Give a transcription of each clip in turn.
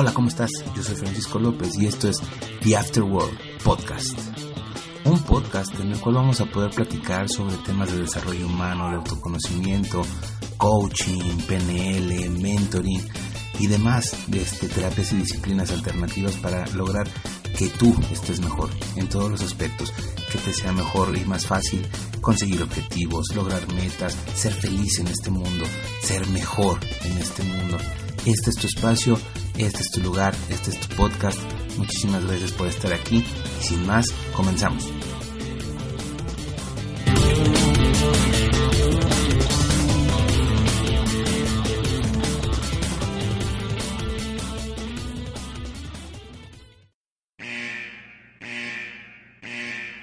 Hola, ¿cómo estás? Yo soy Francisco López y esto es The Afterworld Podcast. Un podcast en el cual vamos a poder platicar sobre temas de desarrollo humano, de autoconocimiento, coaching, PNL, mentoring y demás de este, terapias y disciplinas alternativas para lograr que tú estés mejor en todos los aspectos, que te sea mejor y más fácil conseguir objetivos, lograr metas, ser feliz en este mundo, ser mejor en este mundo. Este es tu espacio, este es tu lugar, este es tu podcast. Muchísimas gracias por estar aquí y sin más, comenzamos.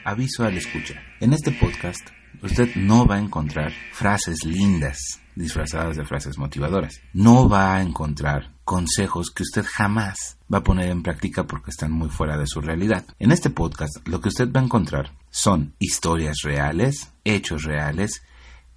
Aviso al escucha. En este podcast, usted no va a encontrar frases lindas disfrazadas de frases motivadoras. No va a encontrar consejos que usted jamás va a poner en práctica porque están muy fuera de su realidad. En este podcast, lo que usted va a encontrar son historias reales, hechos reales,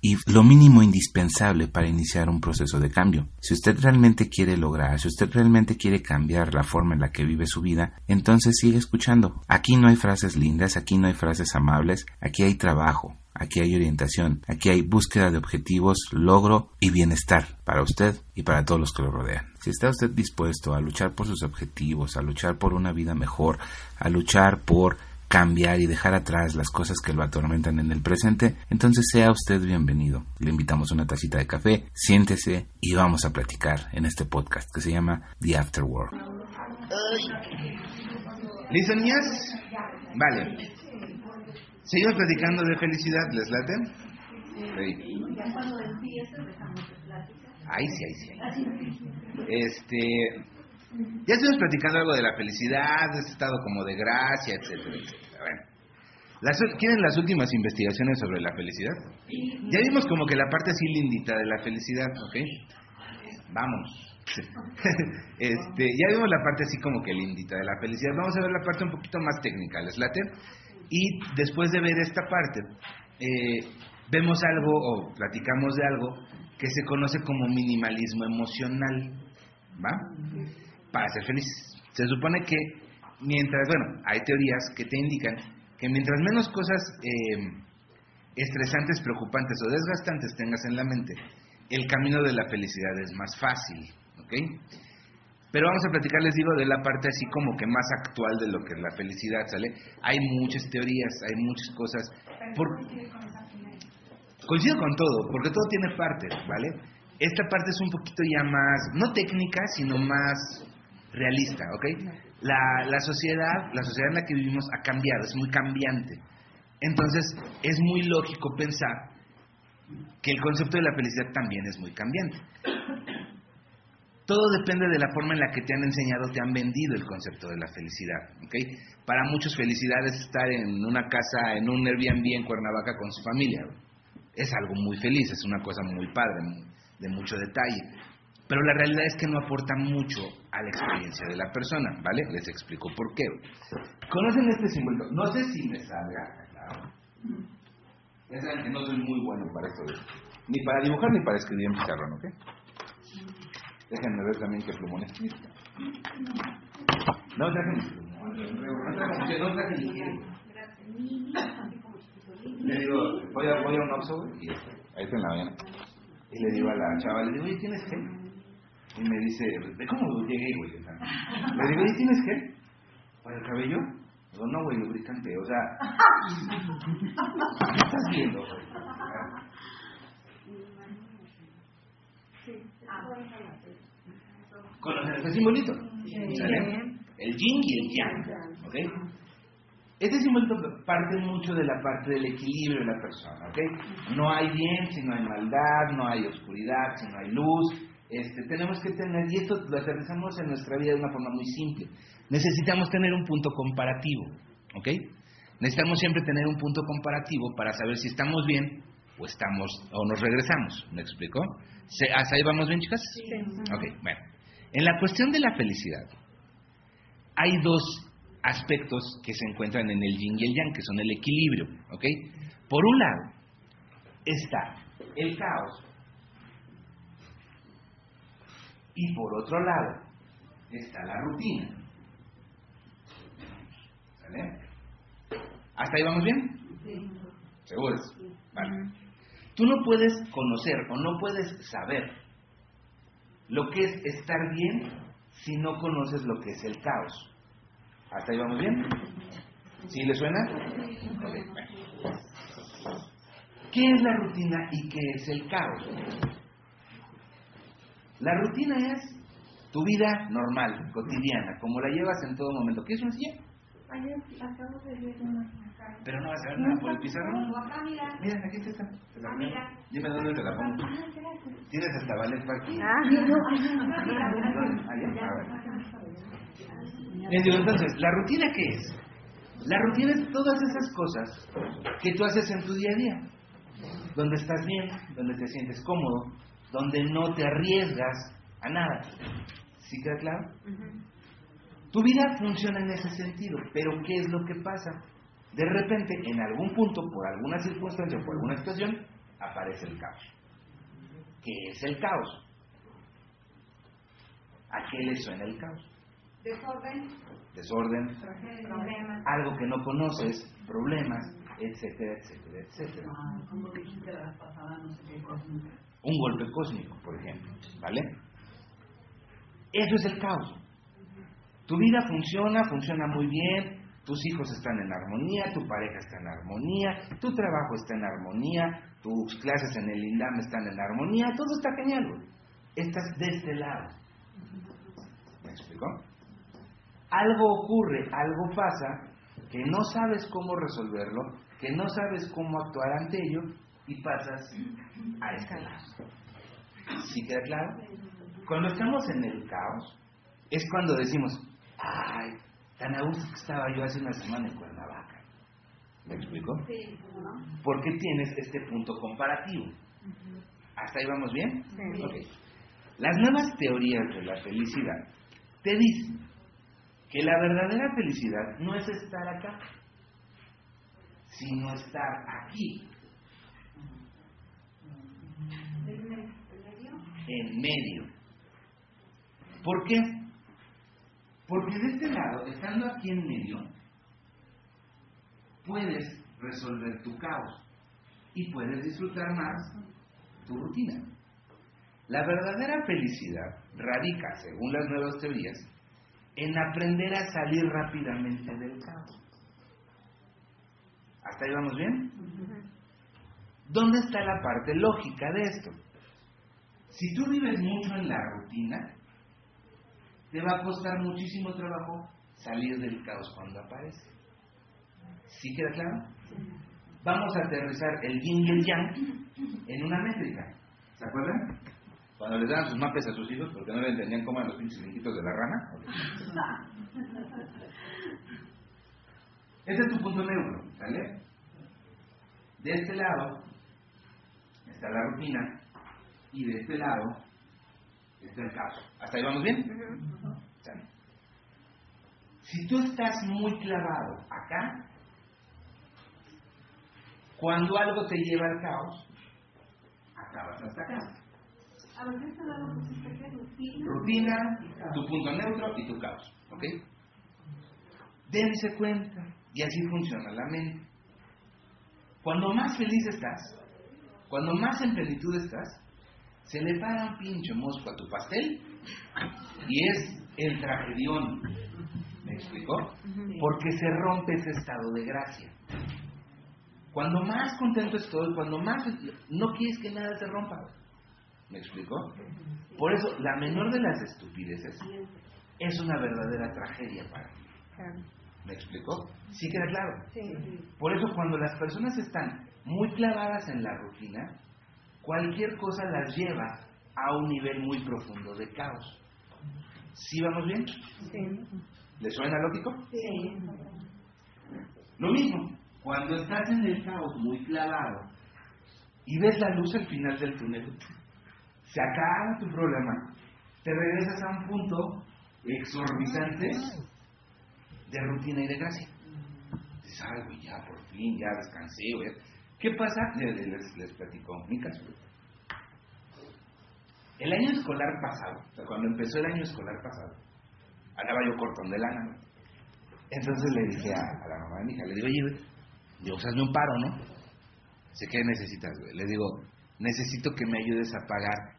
y lo mínimo indispensable para iniciar un proceso de cambio. Si usted realmente quiere lograr, si usted realmente quiere cambiar la forma en la que vive su vida, entonces sigue escuchando. Aquí no hay frases lindas, aquí no hay frases amables, aquí hay trabajo, aquí hay orientación, aquí hay búsqueda de objetivos, logro y bienestar para usted y para todos los que lo rodean. Si está usted dispuesto a luchar por sus objetivos, a luchar por una vida mejor, a luchar por cambiar y dejar atrás las cosas que lo atormentan en el presente, entonces sea usted bienvenido. Le invitamos una tacita de café, siéntese y vamos a platicar en este podcast que se llama The Afterworld. ¿Listo, niñas? Vale. Seguimos platicando de felicidad, ¿les late? Sí. Ahí sí, ahí sí. Este, ya estuvimos platicando algo de la felicidad, de ese estado como de gracia, etcétera, etcétera. Bueno, las, ¿quieren las últimas investigaciones sobre la felicidad? Ya vimos como que la parte así lindita de la felicidad, ¿ok? Vamos. este, ya vimos la parte así como que lindita de la felicidad. Vamos a ver la parte un poquito más técnica, ¿les late? Y después de ver esta parte, eh, vemos algo o platicamos de algo que se conoce como minimalismo emocional, ¿va? Para ser feliz. Se supone que mientras, bueno, hay teorías que te indican que mientras menos cosas eh, estresantes, preocupantes o desgastantes tengas en la mente, el camino de la felicidad es más fácil, ¿ok? Pero vamos a platicar, les digo, de la parte así como que más actual de lo que es la felicidad, ¿sale? Hay muchas teorías, hay muchas cosas. Por... Coincido con todo, porque todo tiene partes, ¿vale? Esta parte es un poquito ya más, no técnica, sino más realista, ¿ok? La, la sociedad, la sociedad en la que vivimos ha cambiado, es muy cambiante. Entonces, es muy lógico pensar que el concepto de la felicidad también es muy cambiante. Todo depende de la forma en la que te han enseñado, te han vendido el concepto de la felicidad. ¿okay? Para muchos felicidad es estar en una casa, en un Airbnb en Cuernavaca con su familia. Es algo muy feliz, es una cosa muy padre, de mucho detalle. Pero la realidad es que no aporta mucho a la experiencia de la persona, ¿vale? Les explico por qué. ¿Conocen este símbolo? No sé si me salga, claro. Ya saben que no soy muy bueno para esto. Ni para dibujar ni para escribir en pizarrón, ¿ok? Déjenme ver también qué plumón es. No, déjenme. No traje ni. Le digo, voy a, voy a un güey, y ahí está en la mañana. Y le digo a la chava, le digo, oye, ¿tienes gel? Y me dice, ¿de cómo llegué, güey? Le digo, oye, ¿tienes gel? ¿Para el cabello? Digo, no, güey, lubricante. O sea, ¿qué estás viendo, güey? ¿Conocen este simbolito? ¿Sale? El yin y el yang. ¿Ok? Este simbolito parte mucho de la parte del equilibrio de la persona, ¿ok? No hay bien si no hay maldad, no hay oscuridad si no hay luz. Este, tenemos que tener, y esto lo aterrizamos en nuestra vida de una forma muy simple, necesitamos tener un punto comparativo, ¿ok? Necesitamos siempre tener un punto comparativo para saber si estamos bien o estamos o nos regresamos. ¿Me explico? ¿Hasta ahí vamos bien, chicas? Sí. Ok, bueno. En la cuestión de la felicidad, hay dos aspectos que se encuentran en el yin y el yang, que son el equilibrio, ¿ok? Por un lado está el caos y por otro lado está la rutina. ¿Sale? ¿Hasta ahí vamos bien? Sí. ¿Seguros? Vale. Tú no puedes conocer o no puedes saber lo que es estar bien si no conoces lo que es el caos. ¿Hasta ahí vamos bien? ¿Sí le suena? Ok, bueno. ¿Qué es la rutina y qué es el caos? La rutina es tu vida normal, cotidiana, como la llevas en todo momento. ¿Qué es una silla? Pero no vas a ver nada por el pizarrón. Mira. Mira, aquí está. Te la pongo. Dime dónde te la pongo. Ah, gracias. Tienes hasta ballet para aquí. Ah, no, ay, no, no, mira, ¿Dónde? Allá. Ya, A ver. acá. Les digo, entonces, ¿la rutina qué es? La rutina es todas esas cosas que tú haces en tu día a día. Donde estás bien, donde te sientes cómodo, donde no te arriesgas a nada. ¿Sí queda claro? Tu vida funciona en ese sentido, pero ¿qué es lo que pasa? De repente, en algún punto, por alguna circunstancia, por alguna situación, aparece el caos. ¿Qué es el caos? ¿A qué le suena el caos? Desorden, Desorden, problemas. algo que no conoces, problemas, etcétera, etcétera, etcétera. Ah, como dijiste la vez pasada, no sé qué cosa. Un golpe cósmico, por ejemplo, ¿vale? Eso es el caos. Tu vida funciona, funciona muy bien, tus hijos están en armonía, tu pareja está en armonía, tu trabajo está en armonía, tus clases en el INDAM están en armonía, todo está genial. Estás de este lado. ¿Me explico? Algo ocurre, algo pasa, que no sabes cómo resolverlo, que no sabes cómo actuar ante ello y pasas a este lado. ¿Sí queda claro? Cuando estamos en el caos, es cuando decimos, ay, tan a gusto que estaba yo hace una semana en Cuernavaca. ¿Me explico? Sí. Porque tienes este punto comparativo. ¿Hasta ahí vamos bien? Sí. Las nuevas teorías de la felicidad te dicen que la verdadera felicidad no es estar acá, sino estar aquí, ¿El me- el medio? En medio. ¿Por qué? Porque de este lado, estando aquí en medio, puedes resolver tu caos y puedes disfrutar más tu rutina. La verdadera felicidad radica, según las nuevas teorías, en aprender a salir rápidamente del caos. ¿Hasta ahí vamos bien? ¿Dónde está la parte lógica de esto? Si tú vives mucho en la rutina, te va a costar muchísimo trabajo salir del caos cuando aparece. ¿Sí queda claro? Vamos a aterrizar el yin y el yang en una métrica. ¿Se acuerdan? Cuando les daban sus mapes a sus hijos porque no le entendían cómo eran los pinches brinquitos de la rana. Ese es tu punto neutro, ¿sale? De este lado está la rutina y de este lado está el caos. ¿Hasta ahí vamos bien? Si tú estás muy clavado acá, cuando algo te lleva al caos, acabas hasta acá. A ver, ¿qué lado pusiste que rutina? Rutina, tu punto neutro y tu caos. ¿Ok? Dense cuenta, y así funciona la mente. Cuando más feliz estás, cuando más en plenitud estás, se le para un pinche mosco a tu pastel y es el tragedión. ¿Me explicó? Porque se rompe ese estado de gracia. Cuando más contento estoy, cuando más no quieres que nada se rompa. ¿Me explicó? Por eso, la menor de las estupideces es una verdadera tragedia para ti. ¿Me explicó? ¿Sí queda claro? Por eso cuando las personas están muy clavadas en la rutina, cualquier cosa las lleva a un nivel muy profundo de caos. ¿Sí vamos bien? Sí. ¿Le suena lógico? Sí. Lo mismo, cuando estás en el caos muy clavado y ves la luz al final del túnel, se acaba tu problema, te regresas a un punto exorbitante de rutina y de gracia. Dices, güey, ya por fin, ya descansé. ¿Qué pasa? Les, les, les platico mi caso. El año escolar pasado, o sea, cuando empezó el año escolar pasado, andaba yo cortón de lana, güey. Entonces le dije a, la mamá de mi hija, le digo, oye, digo, hazme un paro, ¿no? Sé que necesitas, güey. Le digo, necesito que me ayudes a pagar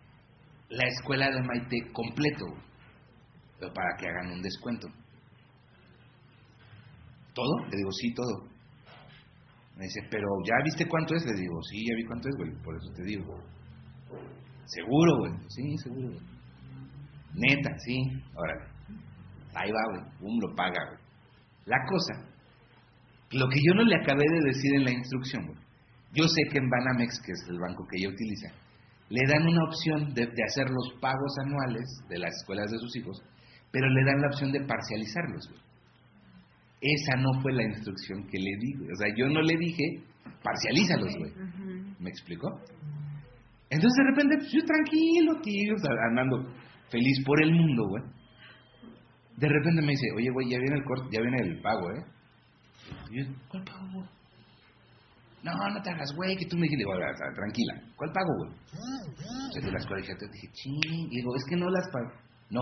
la escuela de Maite completo, pero para que hagan un descuento. ¿Todo? Le digo, sí, todo. Me dice, pero ¿ya viste cuánto es? Le digo, sí, ya vi cuánto es, güey, por eso te digo. ¿Seguro, güey? Sí, seguro, güey. Neta, sí, órale. Ahí va, güey, pum, lo paga, güey. La cosa, lo que yo no le acabé de decir en la instrucción, güey. Yo sé que en Banamex, que es el banco que ella utiliza, le dan una opción de, de hacer los pagos anuales de las escuelas de sus hijos, pero le dan la opción de parcializarlos, güey. Esa no fue la instrucción que le di, güey. O sea, yo no le dije, parcialízalos, güey. ¿Me explicó? Entonces de repente, pues yo tranquilo, tío, o sea, andando feliz por el mundo, güey. De repente me dice, oye, güey, ya viene el corte, ya viene el pago, ¿eh? Y yo, ¿cuál pago, güey? No, no te hagas, güey, que tú me dijiste, digo, "Ah, ah, tranquila, ¿cuál pago, güey? O sea, de las cuales dije, dije, ching, y digo, es que no las pago. No.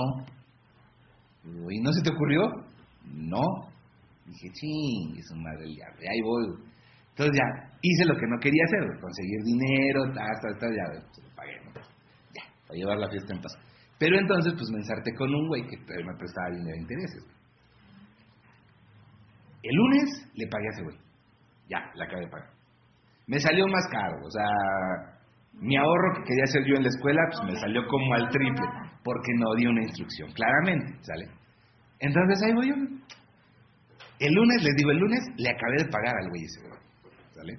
¿Y no se te ocurrió? No. Dije, ching, es un madre del diablo, ahí voy. Entonces ya, hice lo que no quería hacer, conseguir dinero, tal, tal, ya, se lo pagué. Ya, para llevar la fiesta en paz. Pero entonces, pues me ensarté con un güey que me prestaba dinero de intereses. El lunes le pagué a ese güey. Ya, la acabé de pagar. Me salió más caro, o sea, mi ahorro que quería hacer yo en la escuela, pues me salió como al triple, porque no di una instrucción, claramente, ¿sale? Entonces ahí voy yo. El lunes, les digo, el lunes le acabé de pagar al güey ese, ¿sale?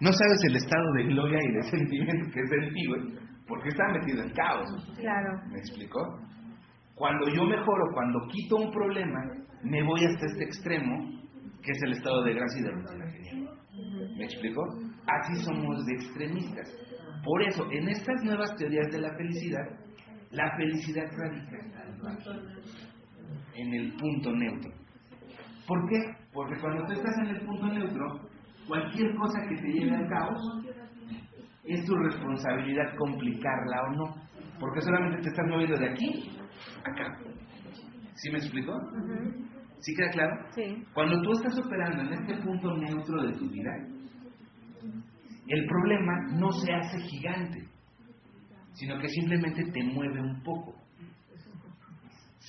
No sabes el estado de gloria y de sentimiento que sentí, güey, porque estaba metido en caos. Claro. ¿Me explicó? Cuando yo mejoro, cuando quito un problema, me voy hasta este extremo, que es el estado de gracia y de rutina genial. ¿Me explicó? Así somos de extremistas. Por eso, en estas nuevas teorías de la felicidad, la felicidad radica en el punto neutro. ¿Por qué? Porque cuando tú estás en el punto neutro, cualquier cosa que te lleve al caos, es tu responsabilidad complicarla o no. Porque solamente te estás moviendo de aquí a acá. ¿Sí me explico? ¿Sí queda claro? Sí. Cuando tú estás operando en este punto neutro de tu vida, el problema no se hace gigante, sino que simplemente te mueve un poco.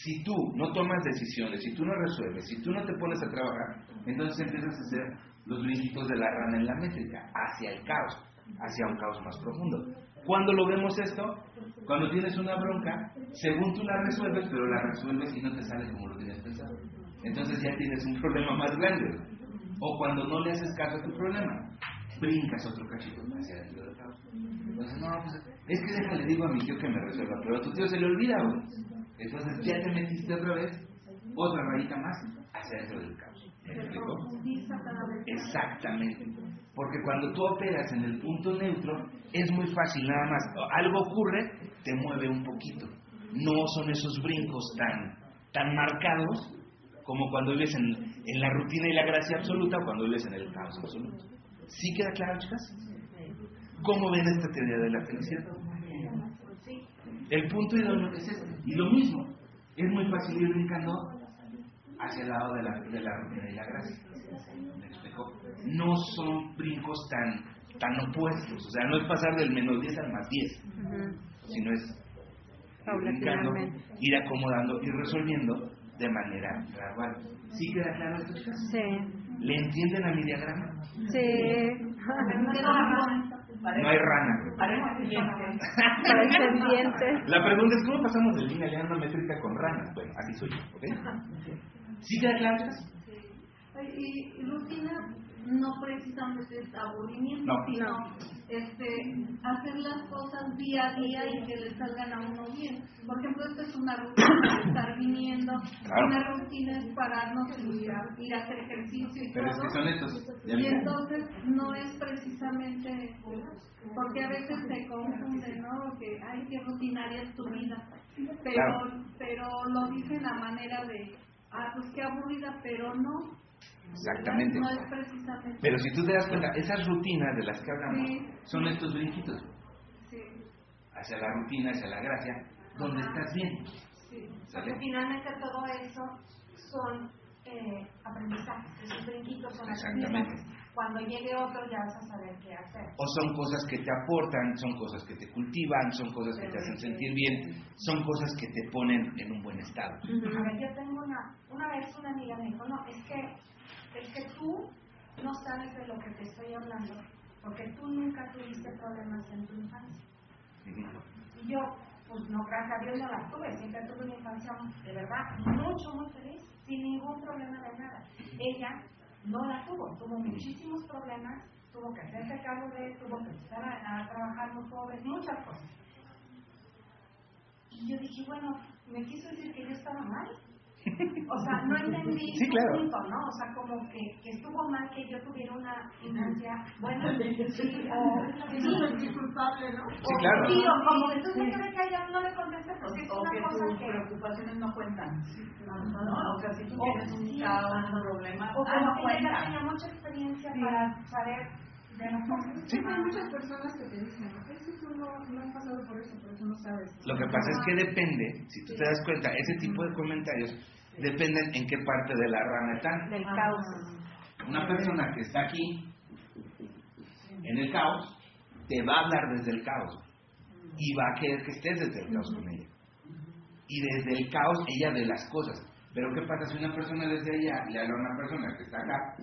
Si tú no tomas decisiones, si tú no resuelves, si tú no te pones a trabajar, entonces empiezas a hacer los brinquitos de la rana en la métrica, hacia el caos, hacia un caos más profundo. ¿Cuándo lo vemos esto? Cuando tienes una bronca, según tú la resuelves, pero la resuelves y no te sale como lo tienes pensado. Entonces ya tienes un problema más grande. O cuando no le haces caso a tu problema, brincas otro cachito hacia dentro del caos. Entonces, no, pues, es que déjale, digo a mi tío que me resuelva, pero a tu tío se le olvida, güey. Entonces ya te metiste otra vez, otra rayita más, hacia dentro del caos. ¿Me explico? Exactamente. Porque cuando tú operas en el punto neutro, es muy fácil, nada más. Algo ocurre, te mueve un poquito. No son esos brincos tan, tan marcados como cuando vives en, en la rutina y la gracia absoluta o cuando vives en el caos absoluto. ¿Sí queda claro, chicas? ¿Cómo ven esta teoría de la felicidad? El punto idóneo es este. Y lo mismo, es muy fácil ir brincando hacia el lado de la, de la rutina y la gracia. ¿Me explico? No son brincos tan, tan opuestos. O sea, no es pasar del menos 10 al más 10, sino es ir brincando, ir acomodando, ir resolviendo de manera gradual. ¿Sí queda claro esto, chicas? Sí. ¿Le entienden a mi diagrama? Sí. No hay rana. La pregunta es, ¿cómo pasamos de línea lineal métrica con ranas? Bueno, así soy yo, ¿ok? ¿Sí queda claro, chicas? Y, y rutina no precisamente es aburrimiento, No. sino No. este, hacer las cosas día a día y que le salgan a uno bien. Por ejemplo, esta es una rutina de estar viniendo, Claro. una rutina es pararnos y ir a, ir a hacer ejercicio y Pero es todo. que son estos. ¿ya Y entonces no es precisamente, porque a veces se confunde, ¿no? Que, ay, qué rutinaria es tu vida. Pero, Claro. pero lo dicen a manera de, ah, pues qué aburrida, pero no. Exactamente. No es precisamente. Pero si tú te das cuenta, esas rutinas de las que hablamos Sí. son estos brinquitos Sí, hacia la rutina, hacia la gracia, donde Ajá. estás bien. sí. Porque finalmente todo eso son eh, aprendizajes, esos brinquitos son Exactamente. aprendizajes. Cuando llegue otro ya vas a saber qué hacer. O son cosas que te aportan, son cosas que te cultivan, son cosas que te hacen sentir bien, son cosas que te ponen en un buen estado. A ver, yo tengo una, una vez una amiga me dijo, no, es que, es que tú no sabes de lo que te estoy hablando, porque tú nunca tuviste problemas en tu infancia. Y yo, pues no, gracias a Dios no las tuve, siempre tuve una infancia de verdad mucho, muy feliz, sin ningún problema de nada. Ella no la tuvo, tuvo muchísimos problemas, tuvo que hacerse cargo de, tuvo que empezar a, a trabajar muy pobre, muchas cosas. Y yo dije, bueno, me quiso decir que yo estaba mal. O sea, no entendí Sí, claro. punto, ¿no? O sea, como que, que estuvo mal que yo tuviera una infancia buena. Sí, o, Y no sentir culpable, ¿no? Sí, claro. Sí, o como que entonces me quedé callada, no le contesté porque es una que cosa que... preocupaciones no cuentan. ¿no? O sea, si tú O- tienes un sí, caos, un problema, O ah, como no que ella cuenta. tenía mucha experiencia para saber. Sí, hay muchas personas que te dicen, es que tú no, no has pasado por eso, por eso no sabes. Lo que pasa es que depende, si tú te das cuenta, ese tipo de comentarios dependen en qué parte de la rama están. Del Ah. caos. Una persona que está aquí, en el caos, te va a hablar desde el caos y va a querer que estés desde el caos con ella. Y desde el caos ella ve las cosas. Pero ¿qué pasa si una persona desde allá le habla a una persona que está acá?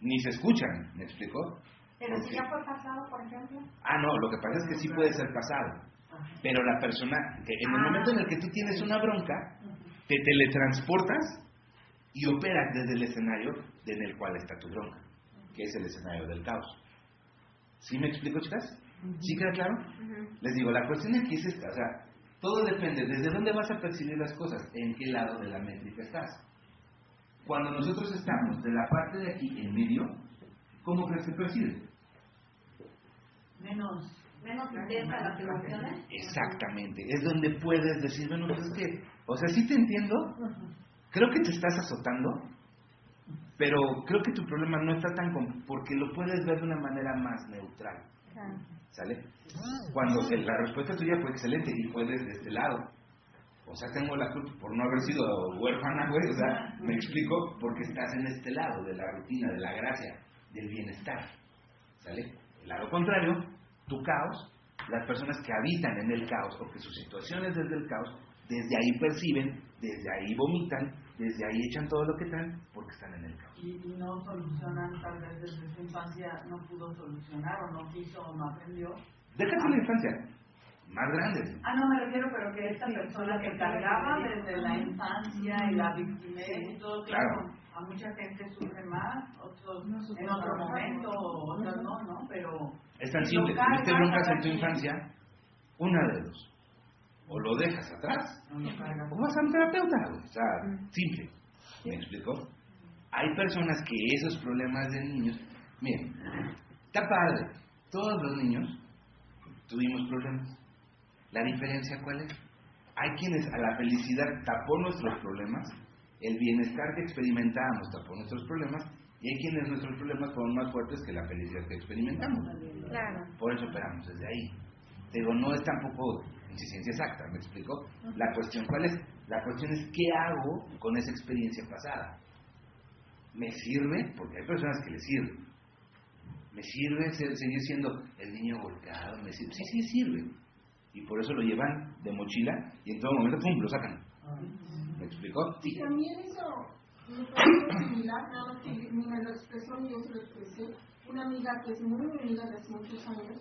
Ni se escuchan, ¿me explicó? Pero si ya fue pasado, por ejemplo. Ah, no, lo que pasa es que sí puede ser pasado. Pero la persona, que en el momento en el que tú tienes una bronca, te teletransportas y operas desde el escenario en el cual está tu bronca, que es el escenario del caos. ¿Sí me explico, chicas? ¿Sí queda claro? Les digo, la cuestión aquí es esta, o sea, todo depende, ¿desde dónde vas a percibir las cosas? ¿En qué lado de la métrica estás? Cuando nosotros estamos de la parte de aquí en medio, ¿cómo crees que percibe? Menos. Menos intensas las emociones. Exactamente, es donde puedes decir, bueno, pues es que, o sea, sí te entiendo, creo que te estás azotando, pero creo que tu problema no está tan, com- porque lo puedes ver de una manera más neutral, ¿sale? Cuando la respuesta tuya fue excelente y fue desde este lado. O sea, tengo la culpa por no haber sido huérfana, güey, o sea, me explico, porque estás en este lado de la rutina, de la gracia, del bienestar, ¿sale? El lado contrario, tu caos, las personas que habitan en el caos o que sus situaciones desde el caos, desde ahí perciben, desde ahí vomitan, desde ahí echan todo lo que traen porque están en el caos. Y, y no solucionan, tal vez desde su infancia no pudo solucionar o no quiso o no aprendió. Déjate la infancia, más grandes. Ah, no me refiero, pero que esta persona que cargaba desde la infancia y la victimez y todo, claro, Claro. a mucha gente sufre más, otros en otro momento, otros no, ¿no? Pero... Es tan si simple, tuviste broncas en tu infancia, una de dos. O lo dejas atrás, no o vas a un terapeuta. O sea, simple. ¿Me explico? Hay personas que esos problemas de niños, miren, está padre, todos los niños tuvimos problemas. ¿La diferencia cuál es? Hay quienes a la felicidad tapó nuestros problemas, el bienestar que experimentábamos tapó nuestros problemas, y hay quienes nuestros problemas fueron más fuertes que la felicidad que experimentamos. Claro. Por eso operamos desde ahí. Digo, no es tampoco ciencia exacta, ¿me explico? La cuestión, ¿cuál es? La cuestión es qué hago con esa experiencia pasada. ¿Me sirve? Porque hay personas que le sirve. ¿Me sirve seguir siendo el niño golpeado? ¿Me sirve? Sí, sí, sirve. Y por eso lo llevan de mochila y en todo momento, ¡pum!, lo sacan. ¿Me explicó? Sí. Y también eso me pareció similar, nada más que ni me lo expresó ni yo se lo expresé. Una amiga que es muy mi amiga de hace muchos años,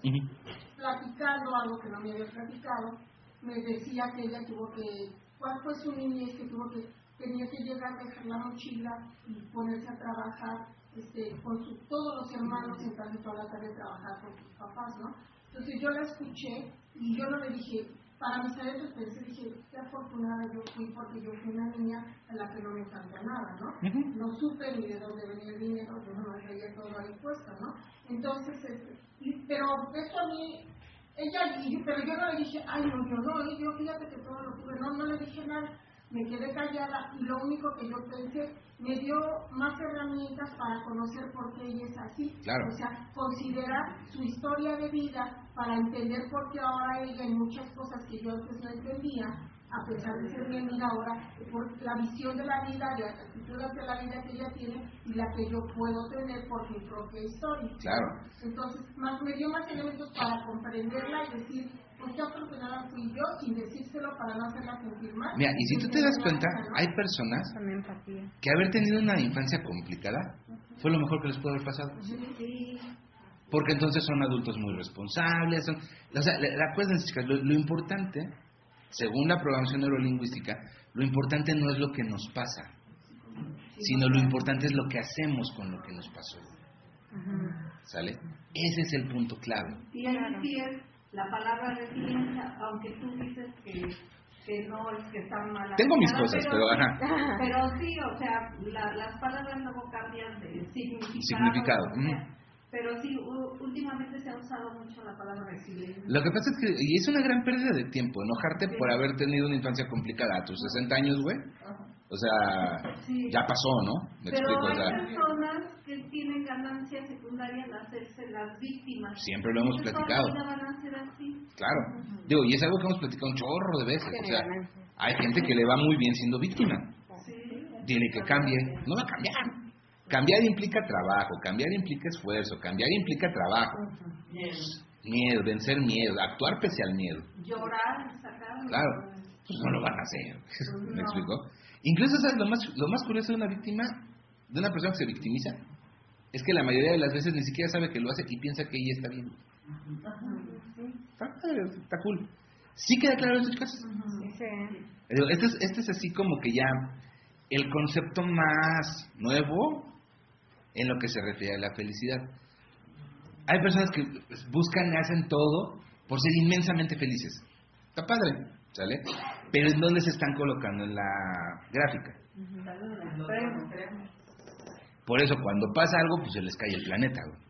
platicando algo que no me había platicado, me decía que ella tuvo que, ¿cuál fue su niñez que tuvo que tenía que llegar, dejar la mochila y ponerse a trabajar este, con su- todos los hermanos, entrarse toda la tarde a trabajar con sus papás, ¿no? Entonces yo la escuché y yo no le dije, para mis adentros pensé, dije, qué afortunada yo fui porque yo fui una niña a la que no me falta nada, ¿no? No supe ni de dónde venía el dinero, yo no me traía todo ahí puesto, ¿no? Entonces, este, y- pero eso a mí, ella, y pero yo no le dije, ay, no, yo no, yo fíjate que todo lo tuve, no, no le dije nada, me quedé callada y lo único que yo pensé, me dio más herramientas para conocer por qué ella es así, Claro. o sea, considerar su historia de vida para entender por qué ahora ella en muchas cosas que yo antes no entendía, a pesar de ser mi amiga ahora, por la visión de la vida, la actitud hacia la vida que ella tiene y la que yo puedo tener por mi propia historia. Claro. Entonces, más, me dio más elementos para comprenderla y decir, pues qué afortunada fui yo, sin decírselo para no hacerla sentir mal. Mira, y si tú te das cuenta, hay personas que haber tenido una infancia complicada fue lo mejor que les pudo haber pasado. Porque entonces son adultos muy responsables. Son, o sea, acuérdense, chicas, lo, lo importante, según la programación neurolingüística, lo importante no es lo que nos pasa, sino lo importante es lo que hacemos con lo que nos pasó. ¿Sale? Ese es el punto clave. La palabra resiliencia, aunque tú dices que, que no es que está mal. Tengo mis cosas, pero, ajá. Pero sí, o sea, la- las palabras luego cambian de significado. Significado, o sea. Pero sí, últimamente se ha usado mucho la palabra resiliencia. Lo que pasa es que, y es una gran pérdida de tiempo, enojarte por haber tenido una infancia complicada a tus 60 años, güey. O sea, Sí. ya pasó, ¿no? Me Pero explico, o hay sea, personas que tienen ganancia secundaria al hacerse las víctimas. Siempre lo hemos platicado. van a ser así. claro. Digo, y es algo que hemos platicado un chorro de veces. O sea, hay gente que le va muy bien siendo víctima. Dile que cambie. No va a cambiar. Cambiar implica trabajo, cambiar implica esfuerzo, cambiar implica trabajo. Miedo, vencer miedo, actuar pese al miedo. Llorar, sacar. Claro, pues no lo van a hacer. ¿Me explico? Incluso, ¿sabes? Lo más, lo más curioso de una víctima, de una persona que se victimiza, es que la mayoría de las veces ni siquiera sabe que lo hace y piensa que ella está bien. Está, padre, está cool. ¿Sí queda claro eso, chicas? Digo, Este es, este es así como que ya el concepto más nuevo en lo que se refiere a la felicidad. Hay personas que buscan y hacen todo por ser inmensamente felices. Está padre, ¿sale? Pero ¿en dónde se están colocando en la gráfica? Por eso cuando pasa algo, pues se les cae el planeta. güey.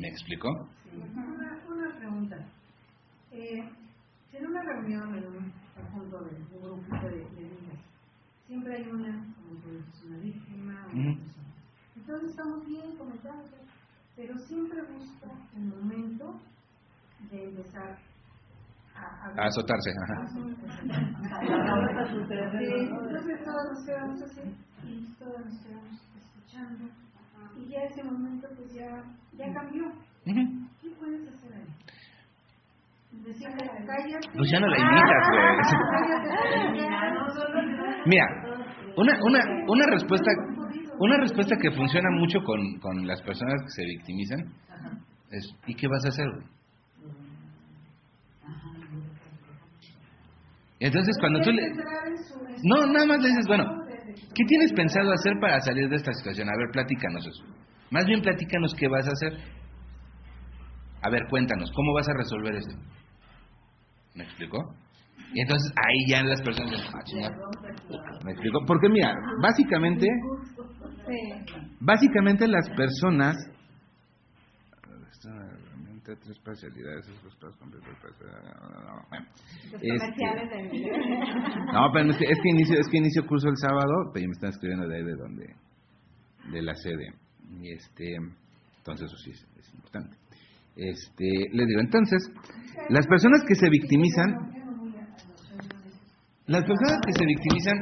¿Me explicó? Una, una pregunta. Eh, en una reunión, en un conjunto de un grupito de, de niñas, siempre hay una, como tú dices, una víctima, una persona. Entonces estamos bien comentando, pero siempre busco el momento de empezar a, azotarse, ajá. Entonces todos nos quedamos así y todos nos quedamos escuchando y ya ese momento pues ya, ya cambió. ¿Qué puedes hacer ahí? Decirle, cállate. Pues ya no la invitas, güey. Mira, una, una, una respuesta una respuesta que funciona mucho con, con las personas que se victimizan es ¿y qué vas a hacer? güey? Entonces cuando tú le... No, nada más le dices, bueno, ¿qué tienes pensado hacer para salir de esta situación? A ver, platícanos eso. Más bien platícanos qué vas a hacer. A ver, cuéntanos, ¿cómo vas a resolver esto? ¿Me explicó? Y entonces ahí ya las personas dicen, ah. ¿Me explicó? Porque mira, básicamente, básicamente las personas... Tres parcialidades, esos pasos completos, pues, bueno, este- no, pero es que, es que inicio, es que inicio curso el sábado, pero ya me están escribiendo de ahí de donde, de la sede. Y este, entonces eso sí es, es importante. Este, les digo, entonces, las personas que se victimizan, las personas que se victimizan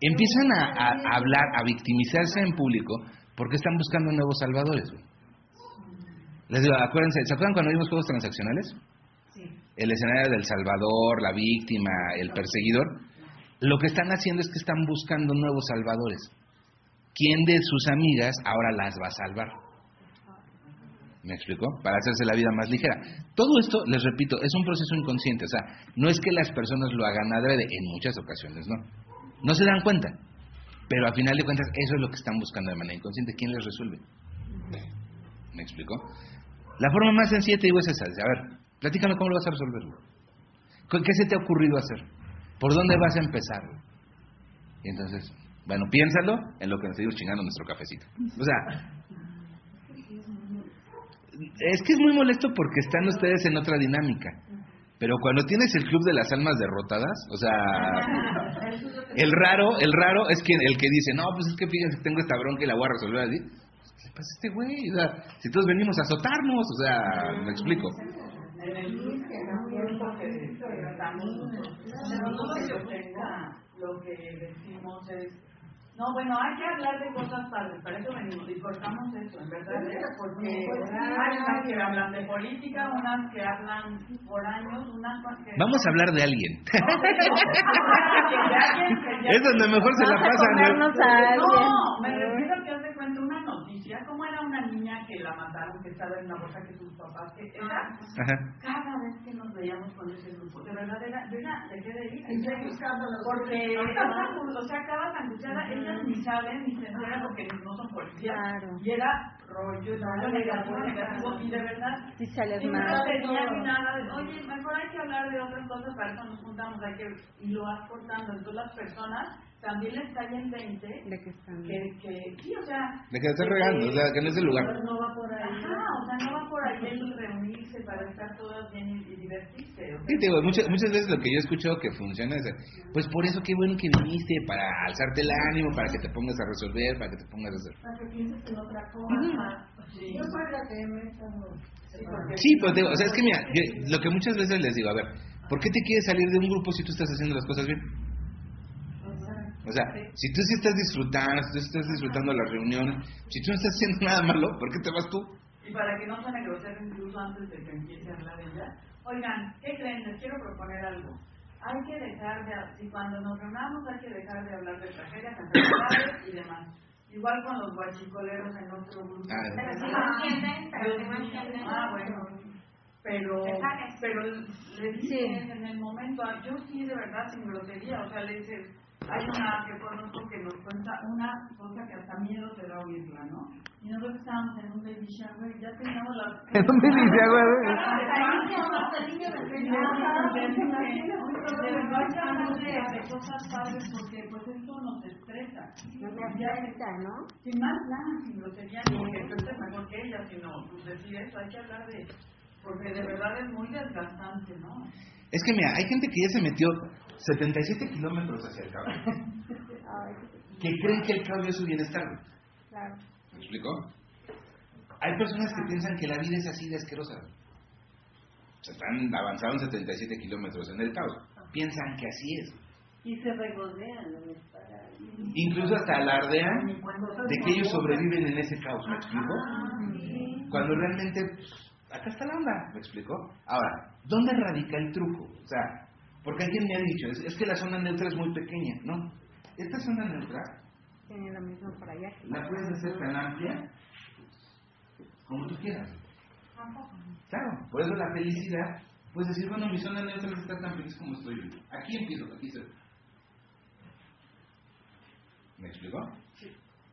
empiezan a, a- a hablar, a victimizarse en público porque están buscando nuevos salvadores. güey. Les digo, acuérdense, ¿se acuerdan cuando vimos juegos transaccionales? el escenario del salvador, la víctima, el perseguidor, lo que están haciendo es que están buscando nuevos salvadores. ¿Quién de sus amigas ahora las va a salvar? ¿Me explicó? Para hacerse la vida más ligera. Todo esto, les repito, es un proceso inconsciente. O sea, no es que las personas lo hagan adrede, en muchas ocasiones no. No se dan cuenta. Pero a final de cuentas, eso es lo que están buscando de manera inconsciente. ¿Quién les resuelve? ¿Me explicó? La forma más sencilla, te digo, es esa. A ver, platícame cómo lo vas a resolver. ¿Qué se te ha ocurrido hacer? ¿Por dónde vas a empezar? entonces, bueno, piénsalo en lo que nos seguimos chingando nuestro cafecito. O sea, es que es muy molesto porque están ustedes en otra dinámica. Pero cuando tienes el club de las almas derrotadas, o sea, el raro, el raro es quien el que dice, no, pues es que fíjense, tengo esta bronca y la voy a resolver así. ¿Qué pasa a este güey? O sea, si todos venimos a azotarnos, o sea, me explico. Lo que decimos es, no, bueno, hay que hablar de cosas padres, para eso venimos y cortamos eso, en verdad, ¿eh? porque hay unas que hablan de política, unas que hablan por años, unas que... Vamos a hablar de alguien. es Es donde mejor se la pasan. ¿no? ponernos a alguien. No, me refiero a que haz de cuenta noticia, como era una niña que la mataron, que estaba en una bolsa que sus papás, que era, Ajá. cada vez que nos veíamos con ese grupo, de verdad era, yo ya dejé de ir, Y en ya serio, buscando los porque, o sea, acabas angustiada, ellas ni saben ni se enteran porque no son policías, Claro. y era rollo, rollo negativo, negativo, y de verdad, Sí sales y no tenía ni nada de, oye, mejor hay que hablar de otras cosas, para eso nos juntamos, hay que, y lo vas cortando, entonces las personas también les cae en 20 De que están. que, que sí, o sea... De que te estás regando, o sea, que no es el lugar. No va por ahí. Ajá, o sea, no va por ahí el reunirse para estar todas bien y, y divertirse. o sea, Sí, te digo, muchas, muchas veces lo que yo he escuchado que funciona es, pues por eso qué bueno que viniste, para alzarte el ánimo, para que te pongas a resolver, para que te pongas a hacer. Para que pienses en otra cosa. sí, Yo soy la que me sí, Sí, pero te digo, o sea, es que mira, yo- lo que muchas veces les digo, a ver, ¿por qué te quieres salir de un grupo si tú estás haciendo las cosas bien? O sea, si tú sí estás disfrutando, si tú estás disfrutando la reunión, si tú no estás haciendo nada malo, ¿por qué te vas tú? Y para que no suene grosero incluso antes de que empiece a hablar ella, oigan, ¿qué creen? Les quiero proponer algo. Hay que dejar de, si cuando nos reunamos hay que dejar de hablar de tragedias, enfermedades y demás. Igual con los guachicoleros en otro grupo. Ah, Pero entienden, pero entienden. Ah, bueno. Pero, pero le dices en el momento, ah, yo sí de verdad sin grosería, o sea, le dices, hay una que conozco que nos cuenta una cosa que hasta miedo te da oírla, ¿no? Y nosotros estábamos en un baby shower y ya teníamos la... En un baby shower. De verdad hay que hablar de, de cosas padres porque pues esto nos estresa. No te afecta, ¿no? Sin más nada, sin grosería, ni porque tú estés mejor que ella, sino pues decir eso, hay que hablar de... Porque de verdad es muy desgastante, ¿no? Es que mira, hay gente que ya se metió 77 kilómetros hacia el cable, que creen que el cable es su bienestar. Claro. ¿Me explico? Hay personas que piensan que la vida es así de asquerosa. Se están avanzaron 77 kilómetros en el caos. Piensan que así es. Y se regodean. Incluso hasta alardean de que ellos sobreviven en ese caos. ¿Me explico? Cuando realmente, pues, acá está la onda. ¿Me explico? Ahora, ¿dónde radica el truco? O sea, porque alguien me ha dicho, es, es que la zona neutra es muy pequeña. No. Esta zona neutra Tiene lo mismo por allá. la puedes hacer tan amplia como tú quieras. Claro, por eso la felicidad, puedes decir, bueno, mi zona neutra está tan feliz como estoy yo. Aquí empiezo, aquí se ¿Me explicó?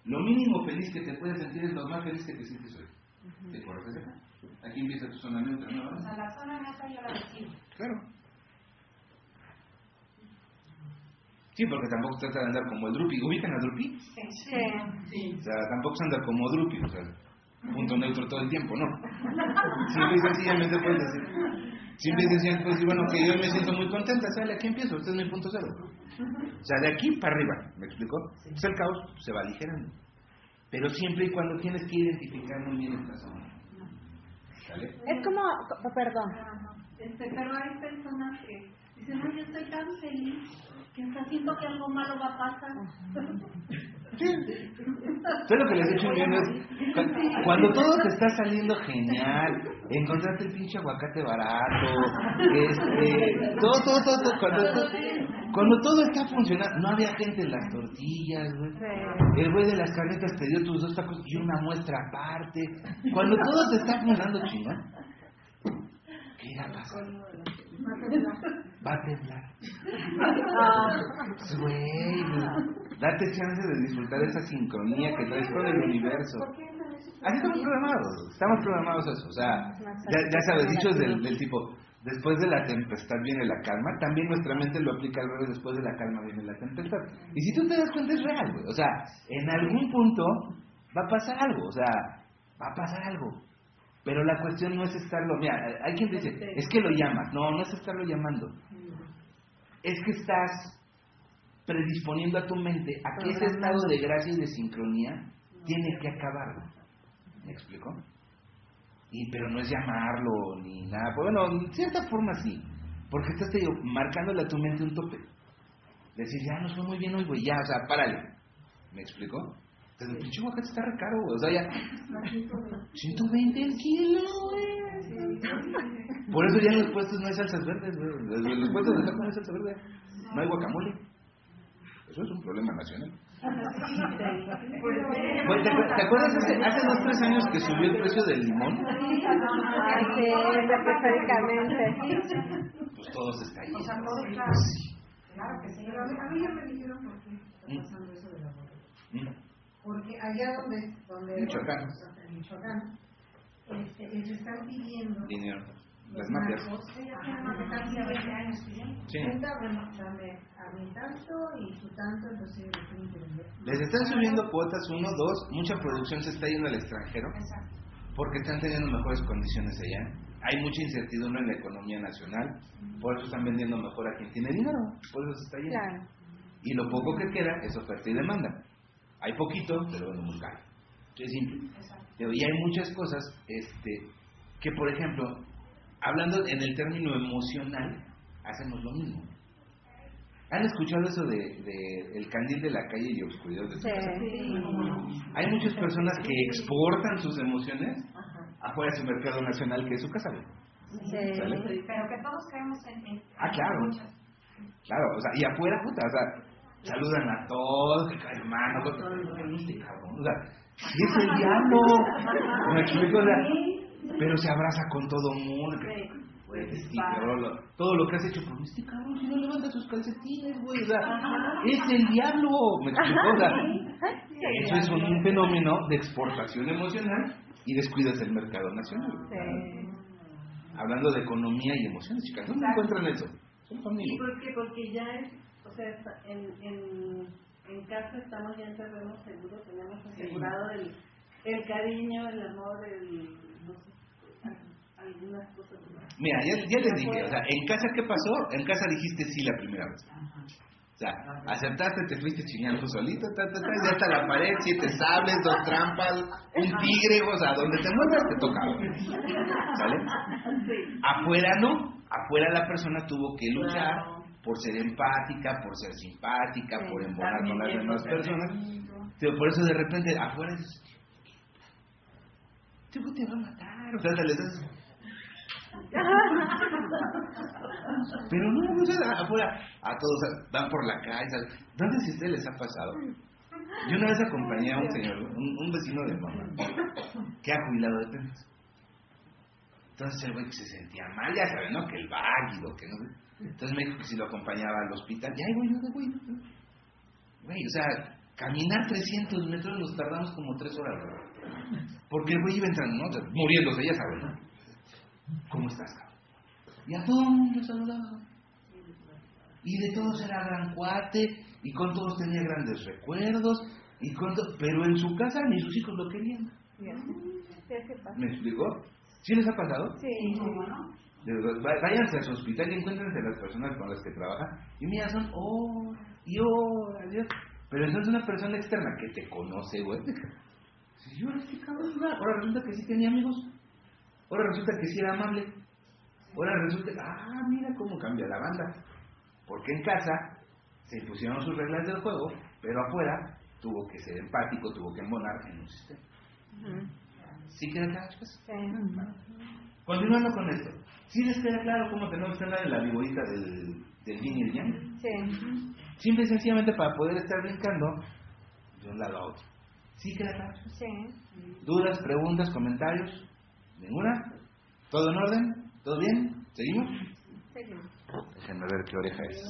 Lo mínimo feliz que te puedes sentir es lo más feliz que te sientes hoy. ¿Te acuerdas de acá? Aquí empieza tu zona neutra, ¿no? O sea, la zona neutra yo la recibo. Claro. Sí, porque tampoco se trata de andar como el Drupi. ¿Ubican a Drupi? Sí. Sí. O sea, tampoco se anda como Drupi, o sea, punto neutro todo el tiempo, ¿no? Simple y sencillamente puedes decir, simple y sencillamente puedes decir, bueno, que yo me siento muy contenta, sale, aquí empiezo, este es mi punto cero. O sea, de aquí para arriba, ¿me explicó? Pues el caos se va aligerando. Pero siempre y cuando tienes que identificar muy bien esta zona. ¿Sale? Es como, perdón, Este, pero hay personas que dicen, no, yo estoy tan feliz que hasta siento que algo malo va a pasar. Todo lo que les he hecho bien es, cu- cuando todo te está saliendo genial, encontraste el pinche aguacate barato, este, todo, todo, todo, todo, cuando, to- cuando todo está funcionando, no había gente en las tortillas, güey. El güey de las carnetas te dio tus dos tacos y una muestra aparte. Cuando todo te está funcionando chingón, ¿qué irá a pasar? Va a temblar. Ah, Güey, date chance de disfrutar esa sincronía que traes con el universo. Así estamos programados, estamos programados a eso. O sea, ya, ya sabes, dichos del, del tipo, después de la tempestad viene la calma, también nuestra mente lo aplica al revés, después de la calma viene la tempestad. Y si tú te das cuenta es real, güey. O sea, en algún punto va a pasar algo, o sea, va a pasar algo. Pero la cuestión no es estarlo, mira, hay quien dice, es que lo llamas. No, no es estarlo llamando. Es que estás predisponiendo a tu mente a que ese estado de gracia y de sincronía tiene que acabar. ¿Me explico? Y, pero no es llamarlo ni nada. Pues, bueno, en cierta forma sí. Porque estás, te digo, marcándole a tu mente un tope. Decir, ya nos fue muy bien hoy, güey, ya, o sea, párale. ¿Me explico? Entonces, el pinche aguacate está re caro. O sea, ya. 120 el kilo, güey. Por eso ya en los puestos no hay salsas verdes, güey. En los puestos de taco no hay salsa verde. No hay guacamole. Eso es un problema nacional. Güey, ¿Te, acu- te acuerdas hace, hace dos tres años que subió el precio del limón? sí, específicamente. Pues todos están ahí. O sea, todo está. Claro que sí. Pero a mí, ya me dijeron por qué está pasando eso de la. Mm. Porque allá donde... donde Michoacán. En Michoacán, este, les están pidiendo... Dinero. Las mafias. les están pidiendo, Sí. "Venta, bueno, dame a mí tanto y su tanto, entonces ellos lo tienen que vender. Les están subiendo cuotas, uno, dos, mucha producción se está yendo al extranjero porque están teniendo mejores condiciones allá. Hay mucha incertidumbre en la economía nacional, por eso están vendiendo mejor a quien tiene dinero, por eso se está yendo. Claro. Y lo poco que queda es oferta y demanda. Hay poquito, pero vendo muy caro. Es simple. Pero y hay muchas cosas este, que, por ejemplo, hablando en el término emocional, hacemos lo mismo. ¿Han escuchado eso de, de el candil de la calle y oscuridad de su Sí. casa? Hay muchas personas que exportan sus emociones afuera de su mercado nacional, que es su casa. Sí. Pero que todos creemos en. en Ah, claro. muchas. Claro, o sea, y afuera, puta, o sea, saludan a todos, que hermano, que este cabrón, o sea, sí es el diablo, me explico, o sea, pero se abraza con todo mundo, güey, este cabrón, todo lo que has hecho por mí, este cabrón, si no levanta sus calcetines, güey, o sea, es el diablo, me explico, o sea, eso es un fenómeno de exportación emocional y descuidas el mercado nacional. Sí. Hablando de economía y emociones, chicas, ¿dónde encuentran eso? Son ¿Y familia. por qué? Porque ya es, o sea, en, en, en casa estamos ya en terreno seguro, tenemos asegurado el, el cariño, el amor, el, no sé, al- algunas cosas más. Mira, ya, ya les dije, o sea, en casa, ¿qué pasó? En casa dijiste sí la primera vez. O sea, aceptaste, te fuiste chingando tú solito, ta, ta, ta, ya está la pared, siete sables, dos trampas, un tigre, o sea, donde te muevas te toca. ¿Sale? Afuera no, afuera la persona tuvo que luchar por ser empática, por ser simpática, por embonar con las demás personas. Pero por eso de repente afuera es. Te va a matar. O sea, te les das. Pero no, afuera, a todos van por la calle. ¿Dónde si ustedes les ha pasado? Yo una vez acompañé a un señor, un, vecino de mamá, que ha jubilado de penas. Entonces el güey que se sentía mal, ya saben, ¿no? Que el váguido, que no. Entonces me dijo que si lo acompañaba al hospital, ya voy yo de güey. Güey, o sea, caminar 300 metros nos tardamos como 3 horas, güey. Porque el güey iba entrando, ¿no? Muriéndose, ya sabes, ¿no? ¿Cómo estás, cabrón? Y a todo el mundo saludaba. Y de todos era gran cuate, y con todos tenía grandes recuerdos, y con to- pero en su casa ni sus hijos lo querían. Sí, ¿qué pasa? ¿Me explicó? ¿Sí les ha pasado? Sí. Verdad, va- Váyanse a su hospital y encuéntrense las personas con las que trabajan. Y mira, son horas y horas. y horas. Pero entonces una persona externa que te conoce, güey. Si yo este cabrón, ahora resulta que sí tenía amigos. Ahora resulta que sí era amable. Ahora resulta, ah, mira cómo cambia la banda. Porque en casa se impusieron sus reglas del juego, pero afuera tuvo que ser empático, tuvo que embonar en un sistema. ¿Sí queda claro? Sí. Continuando con esto, ¿sí les queda claro cómo tenemos que andar en la viborita del, del yin y el yang? Sí. Simple y sencillamente para poder estar brincando de un lado a otro. ¿Sí queda claro? Sí. ¿Dudas, preguntas, comentarios? ¿Ninguna? ¿Todo en orden? ¿Todo bien? ¿Seguimos? Seguimos. Déjenme ver qué oreja es.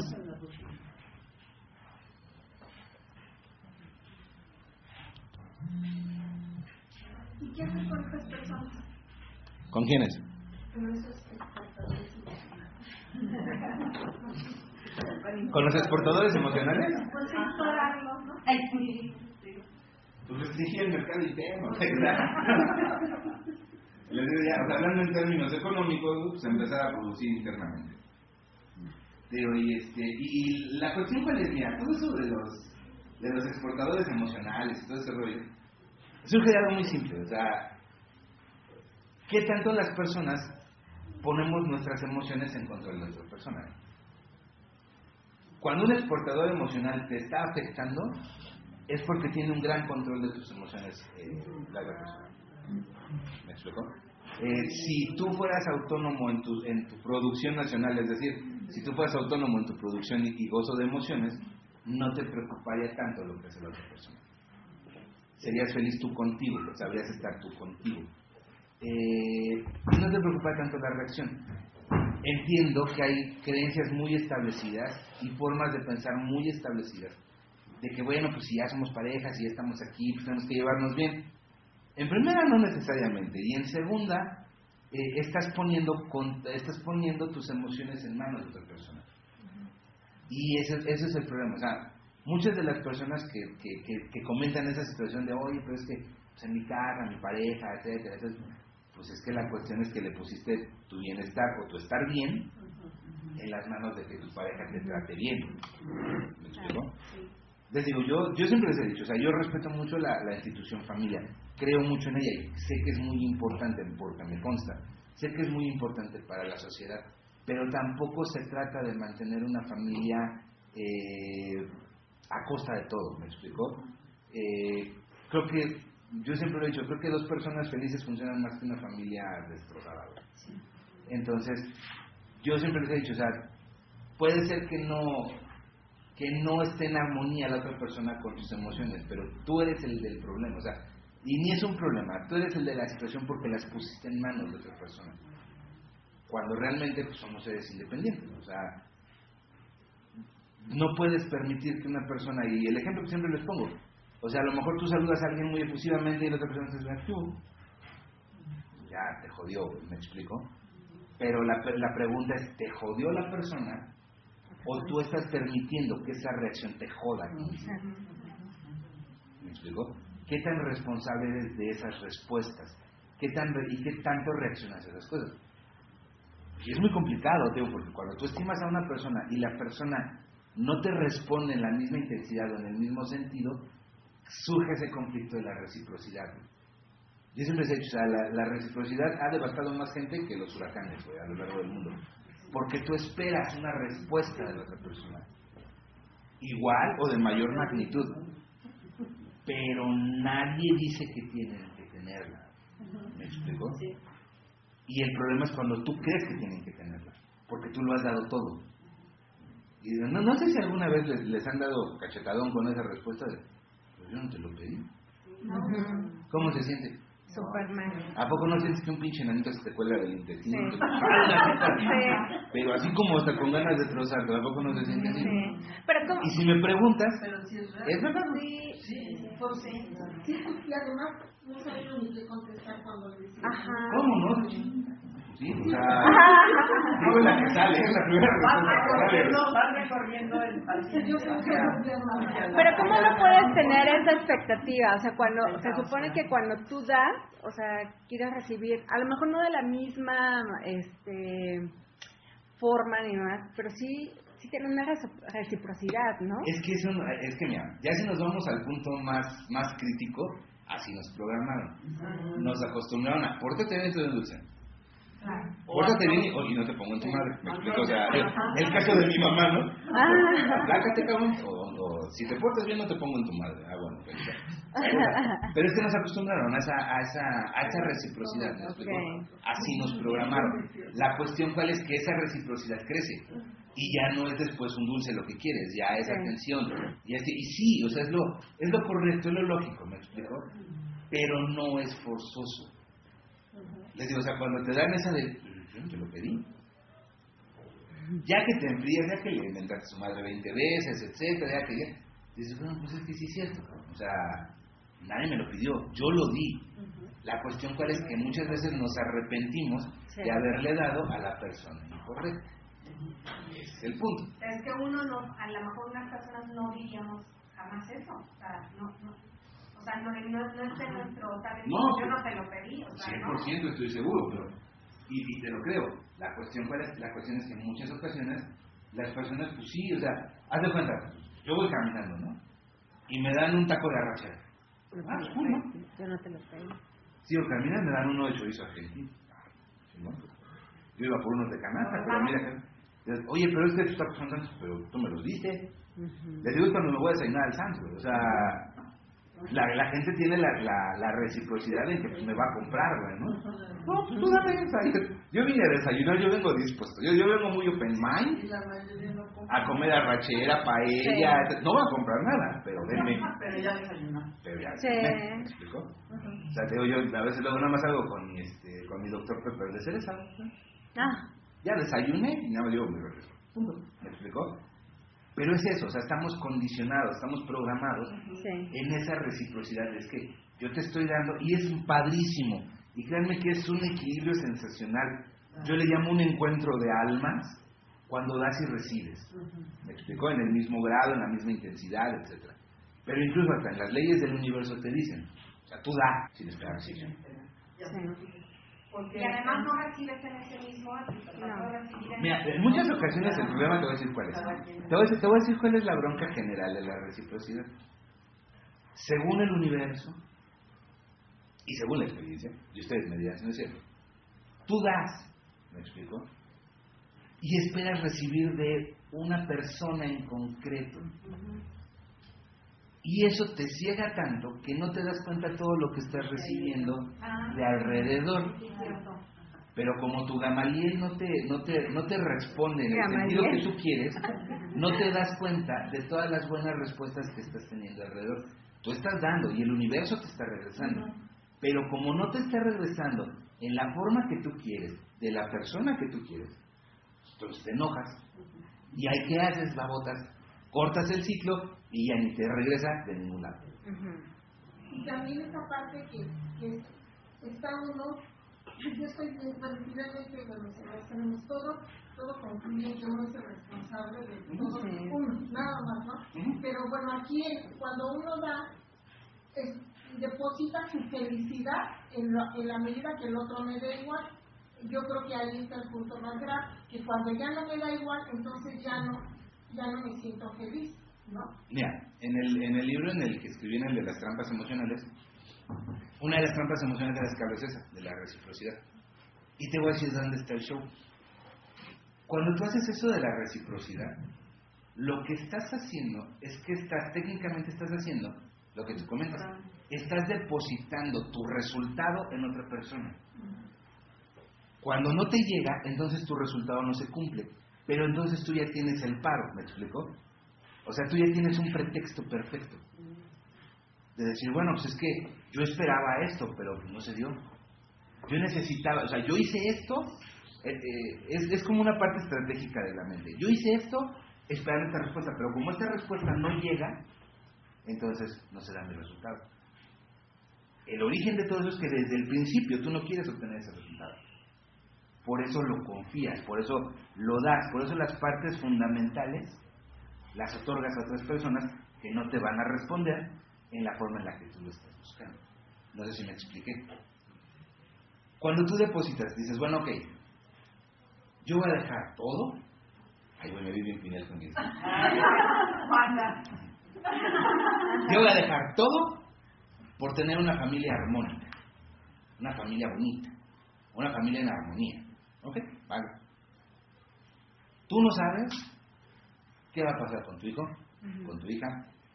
¿Y qué hacer con estas personas? ¿Con quiénes? Con esos exportadores ¿Con los exportadores emocionales? Pues explorarlos, ¿no? Pues restringir el mercado interno. Hablando en términos económicos, pues empezar a producir internamente. Pero, y, este, y la cuestión cuál es, mira, todo eso de los, de los exportadores emocionales y todo ese rollo, surge de algo muy simple, o sea, ¿qué tanto las personas ponemos nuestras emociones en control de otras personas? Cuando un exportador emocional te está afectando, es porque tiene un gran control de tus emociones eh, la persona. ¿Me explico? Eh, si tú fueras autónomo en tu, en tu producción nacional, es decir, si tú fueras autónomo en tu producción y, y gozo de emociones, no te preocuparía tanto lo que hace la otra persona. Serías feliz tú contigo, sabrías estar tú contigo. Eh, no te preocupa tanto la reacción. Entiendo que hay creencias muy establecidas y formas de pensar muy establecidas de que bueno, pues si ya somos parejas y ya estamos aquí, pues tenemos que llevarnos bien. En primera no necesariamente y en segunda eh, estás poniendo con- estás poniendo tus emociones en manos de otra persona. Y ese, ese es el problema. O sea, muchas de las personas que, que, que- que comentan esa situación de, oye, pero es que pues, en mi casa, mi pareja, etcétera, etcétera, pues es que la cuestión es que le pusiste tu bienestar o tu estar bien en las manos de que tu pareja te trate bien. ¿Me explico? Les digo, yo, yo siempre les he dicho, o sea, yo respeto mucho la, la institución familiar, creo mucho en ella y sé que es muy importante, porque me consta, sé que es muy importante para la sociedad, pero tampoco se trata de mantener una familia eh, a costa de todo, ¿me explico? Eh, creo que, yo siempre lo he dicho, creo que dos personas felices funcionan más que una familia destrozada. Entonces, yo siempre les he dicho, o sea, puede ser que no que no esté en armonía la otra persona con tus emociones, pero tú eres el del problema, o sea, y ni es un problema, tú eres el de la situación porque las pusiste en manos de otra persona. Cuando realmente pues, somos seres independientes, o sea, no puedes permitir que una persona, y el ejemplo que siempre les pongo, o sea, a lo mejor tú saludas a alguien muy efusivamente y la otra persona te dice, tú, ya te jodió, me explico. Pero la, la pregunta es, ¿te jodió la persona o tú estás permitiendo que esa reacción te joda? ¿Me explico? ¿Qué tan responsable eres de esas respuestas? ¿Qué tan, re- ¿Y qué tanto reaccionas a esas cosas? Y es muy complicado, tío, porque cuando tú estimas a una persona y la persona no te responde en la misma intensidad o en el mismo sentido, surge ese conflicto de la reciprocidad. Yo siempre he dicho, o sea, la, la reciprocidad ha devastado más gente que los huracanes a lo largo del mundo. Porque tú esperas una respuesta de la otra persona. Igual o de mayor magnitud. Pero nadie dice que tienen que tenerla. ¿Me explico? Y el problema es cuando tú crees que tienen que tenerla. Porque tú lo has dado todo. Y no, no sé si alguna vez les, les han dado cachetadón con esa respuesta de, pues yo no te lo pedí. ¿Cómo se siente? Superman. ¿A poco no sientes que un pinche nanito se te cuelga del intestino? Sí. Pero así como hasta con ganas de trozarlo, ¿a poco no se siente así? Sí. Pero ¿cómo? Y si me preguntas, Pero es real. ¿es verdad? Sí. Sí, sí. Sí, y además no sabía ni qué contestar cuando le. Ajá. ¿Cómo no? Sí, o sea, la que sale, es la primera Vas recorriendo, el. Pero ¿cómo no puedes tener esa expectativa? O sea, cuando se supone que cuando tú das, o sea, quieres recibir, a lo mejor no de la misma este forma ni más, pero sí sí tiene una reci- reciprocidad, ¿no? Es que eso, es que mira, ya si nos vamos al punto más, más crítico, así nos programaron. Nos acostumbraron a, pórtate bien, tú Pórtate bien y, y no te pongo en tu madre. Me explico, o sea, el, el caso de mi mamá, ¿no? Ah. Aplácate, cabrón, o, o si te portas bien no te pongo en tu madre. Ah, bueno, pues ya. Pero es que nos acostumbraron a esa, a esa, a esa reciprocidad, ¿me explico? Así nos programaron. La cuestión cuál es que esa reciprocidad crece. Y ya no es después un dulce lo que quieres, ya es atención. Y, así- y sí, o sea, es lo, es lo correcto, es lo lógico, ¿me explico? Pero no es forzoso. Les digo, o sea, cuando te dan esa de, yo no te lo pedí. Ya que te enfrías, ya que le inventaste a su madre 20 veces, etcétera, ya que ya. Dices, bueno, pues es que sí es cierto. O sea, nadie me lo pidió, yo lo di. La cuestión cuál es que muchas veces nos arrepentimos Sí. de haberle dado a la persona incorrecta. Ese es el punto. Es que uno no, a lo mejor unas personas no diríamos jamás eso. O sea, no, no, sea, no, no, no es de nuestro talento. No, yo no te lo pedí. O sea, ¿no? 100% estoy seguro, pero, y, y te lo creo. La cuestión, cuál es, la cuestión es que en muchas ocasiones las personas, pues sí, o sea, haz de cuenta, yo voy caminando, ¿no? Y me dan un taco de arrachera. Ah, pues, cool, ¿no? Yo no te lo pedí. Sigo caminando, me dan uno de chorizo argentino. ¿Sí, no? Yo iba por unos de canasta, pero mira. Oye, pero es que tus tacos son tantos, pero tú me los diste. Les digo cuando me voy a desayunar al Santos, güey. o sea, la, la gente tiene la, la, la reciprocidad de que pues, me va a comprar, güey, ¿no? No, pues tú dame esa. Yo vine a desayunar, yo vengo dispuesto, yo, yo vengo muy open mind a comer arrachera, paella, no voy a comprar nada, pero denme. Pero ya desayunó. Pero ya, Sí. ¿me, ¿me explico? O sea, te digo, yo a veces luego nada más hago con mi, este, con mi doctor Pepper de cereza. Ah, ya desayuné y nada más llevo mi refresco. Punto. ¿Me explicó? Pero es eso, o sea, estamos condicionados, estamos programados sí. en esa reciprocidad. Es que yo te estoy dando, y es padrísimo, y créanme que es un equilibrio sensacional. Yo le llamo un encuentro de almas cuando das y recibes. ¿Me explicó? En el mismo grado, en la misma intensidad, etcétera. Pero incluso hasta en las leyes del universo te dicen, o sea, tú da sin esperar Sí. Porque Y además no recibes en ese mismo, no. No. recibir en Mira, en muchas ocasiones el problema te voy a decir cuál es. Te voy a decir, te voy a decir cuál es la bronca general de la reciprocidad. Según el universo y según la experiencia, y ustedes me dirán si no es cierto, tú das, ¿me explico? Y esperas recibir de una persona en concreto. Y eso te ciega tanto que no te das cuenta de todo lo que estás recibiendo de alrededor. Pero como tu Gamaliel no te, no te, no te responde en el sentido que tú quieres, no te das cuenta de todas las buenas respuestas que estás teniendo alrededor. Tú estás dando y el universo te está regresando. Pero como no te está regresando en la forma que tú quieres, de la persona que tú quieres, entonces te enojas. Y ahí qué haces, babotas, cortas el ciclo y ya ni te regresa de ningún lado. Y también esa parte que, que está uno, yo estoy finalmente, bueno, se lo tenemos todo, todo concluye que uno es el responsable de todo, Sí. uno, nada más, ¿no? Pero bueno, aquí es, cuando uno da, es- deposita su felicidad en, la- en la medida que el otro me da igual. Yo creo que ahí está el punto más grave, que cuando ya no me da igual, entonces ya no, ya no me siento feliz, ¿no? Mira, en el, en el libro en el que escribí, en el de las trampas emocionales, una de las trampas emocionales de las que hablo es esa, de la reciprocidad. Y te voy a decir dónde está el show. Cuando tú haces eso de la reciprocidad, lo que estás haciendo es que estás, técnicamente estás haciendo lo que tú comentas. Estás depositando tu resultado en otra persona. Cuando no te llega, entonces tu resultado no se cumple. Pero entonces tú ya tienes el paro, ¿me explico? O sea, tú ya tienes un pretexto perfecto. De decir, bueno, pues es que yo esperaba esto, pero no se dio. Yo necesitaba, o sea, yo hice esto, eh, eh, es, es como una parte estratégica de la mente. Yo hice esto esperando esta respuesta, pero como esta respuesta no llega, entonces no se da mi resultado. El origen de todo eso es que desde el principio tú no quieres obtener ese resultado. Por eso lo confías, por eso lo das, por eso las partes fundamentales las otorgas a otras personas que no te van a responder en la forma en la que tú lo estás buscando. No sé si me expliqué. Cuando tú depositas, dices, bueno, ok, yo voy a dejar todo. Ay, güey, me vi bien pinel con eso. Yo voy a dejar todo por tener una familia armónica, una familia bonita, una familia en armonía. ¿Ok? Vale. Tú no sabes qué va a pasar con tu hijo, con tu hija.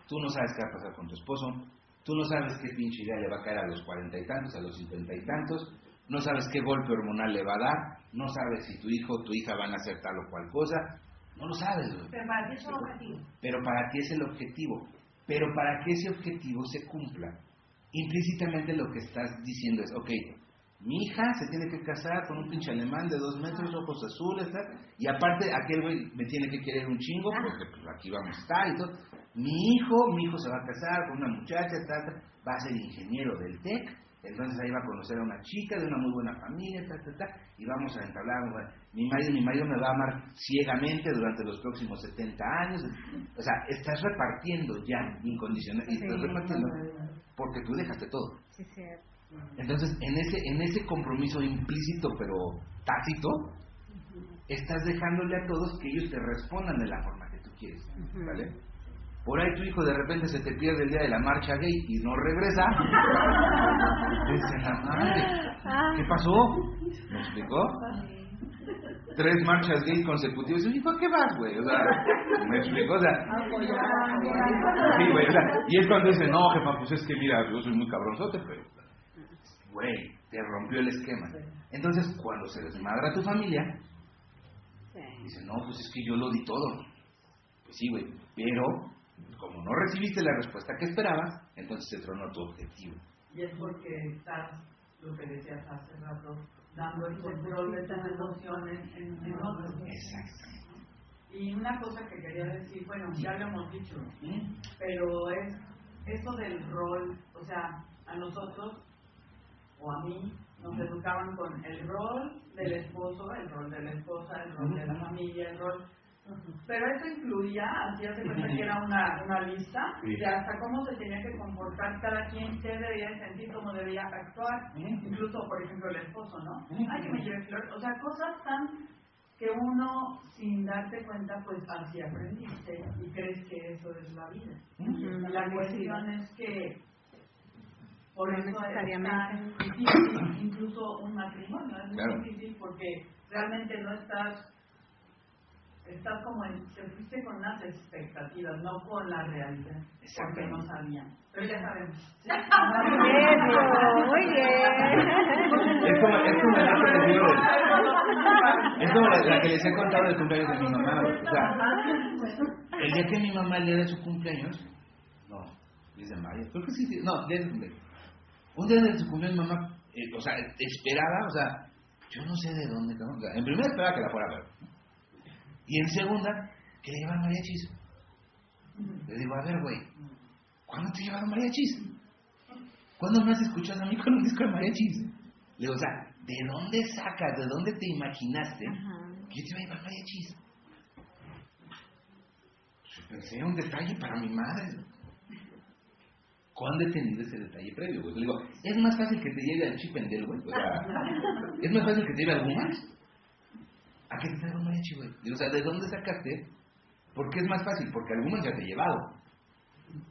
Tú no sabes qué va a pasar con tu esposo. Tú no sabes qué pinche idea le va a caer a los cuarenta y tantos, a los cincuenta y tantos. No sabes qué golpe hormonal le va a dar. No sabes si tu hijo o tu hija van a hacer tal o cual cosa. No lo sabes, güey. Pero para ti es un objetivo. Pero para ti es el objetivo. Pero para que ese objetivo se cumpla, implícitamente lo que estás diciendo es, ok, mi hija se tiene que casar con un pinche alemán de dos metros, ojos azules, tal, y aparte aquel güey me tiene que querer un chingo, porque pues, aquí vamos a estar y todo. Mi hijo, mi hijo se va a casar con una muchacha, tal, tal, va a ser ingeniero del TEC, entonces ahí va a conocer a una chica de una muy buena familia, tal, tal, tal, y vamos a entablar, mi marido, mi marido me va a amar ciegamente durante los próximos 70 años. O sea, estás repartiendo ya incondicional, y estás repartiendo porque tú dejaste todo. Sí, cierto. Entonces, en ese, en ese compromiso implícito pero tácito, estás dejándole a todos que ellos te respondan de la forma que tú quieres. ¿Vale? Por ahí tu hijo de repente se te pierde el día de la marcha gay y no regresa. Dice la madre, Ah. ¿qué pasó? ¿Me explicó? Tres marchas gay consecutivas. Y ¿para qué vas, güey? O sea, ¿me explicó? O sea, Sí, güey, o sea, y es cuando dice, no, jefa, pues es que mira, yo soy muy cabronzote, pero, güey, te rompió el esquema. Entonces, cuando se desmadra tu familia, Sí. dice, no, pues es que yo lo di todo. Pues sí, güey, pero como no recibiste la respuesta que esperabas, entonces se tronó tu objetivo. Y es porque estás, lo que decías hace rato, dando el control de tus emociones en, en otros. Exacto. Y una cosa que quería decir, bueno, ya lo hemos dicho, pero es eso del rol, o sea, a nosotros o a mí nos educaban con el rol del esposo, el rol de la esposa, el rol de la familia, el rol... Pero eso incluía, así hace cuenta que era una, una lista Sí. de hasta cómo se tenía que comportar cada quien, qué debía sentir, cómo debía actuar, incluso, por ejemplo, el esposo, ¿no? Ay, que me lleve flores, o sea, cosas tan que uno, sin darte cuenta, pues así aprendiste y crees que eso es la vida. La cuestión es que por No eso es tan necesariamente. difícil, incluso un matrimonio, es muy Claro. difícil porque realmente no estás, estás como en, te fuiste con unas expectativas, no con la realidad, porque no sabían. Pero ya sabemos. Eso, muy bien. Es como, es como que digo de- es la, la que les he contado del cumpleaños de mi mamá. O sea, el día que mi mamá le da su cumpleaños, no, dice mayo, creo que sí, sí, no, día de su cumpleaños. Un día de su cumpleaños mamá, eh, o sea, esperaba, o sea, yo no sé de dónde, cabrón. O sea, en primera esperaba que la fuera a ver. Y en segunda, que le llevaran mariachis. Le digo, a ver, güey, ¿cuándo te llevaron mariachis? ¿Cuándo me has escuchado a mí con un disco de mariachis? Le digo, o sea, ¿de dónde sacas, de dónde te imaginaste que yo te iba a llevar mariachis? Yo pensé un detalle para mi madre. ¿Cuándo he tenido ese detalle previo? güey? Le digo, es más fácil que te lleve al Chipendel, güey. O sea, es más fácil que te lleve al Gumas. ¿A qué te traigo un mariachi, güey? Digo, O sea, ¿de dónde sacaste? ¿Por qué es más fácil? Porque al Gumas ya te he llevado.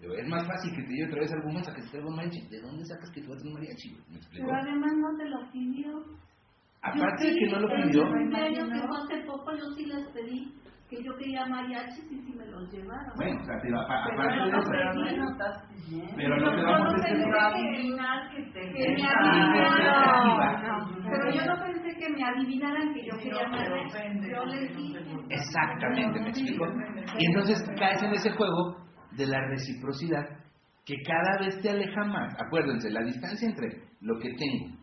Digo, es más fácil que te lleve otra vez al Gumas a que te traiga un mariachi. ¿De dónde sacas que tú vas a un mariachi? güey? ¿Me explico? Pero además no te lo pidió. Aparte de Yo que no lo pidió, cumpleaños que hace poco, yo sí les pedí que yo quería mariachis y sí me los llevaron. bueno, o sea, te apa- Pero aparte de no, pero no lo estás pidiendo. pero no te vamos no a que- adivinar que te que me. Pero yo no pensé que me adivinaran que yo quería mariachis. Yo les dije. Exactamente, me explico. Y entonces caes en ese juego de la reciprocidad que cada vez te aleja más. Acuérdense, la distancia entre lo que tengo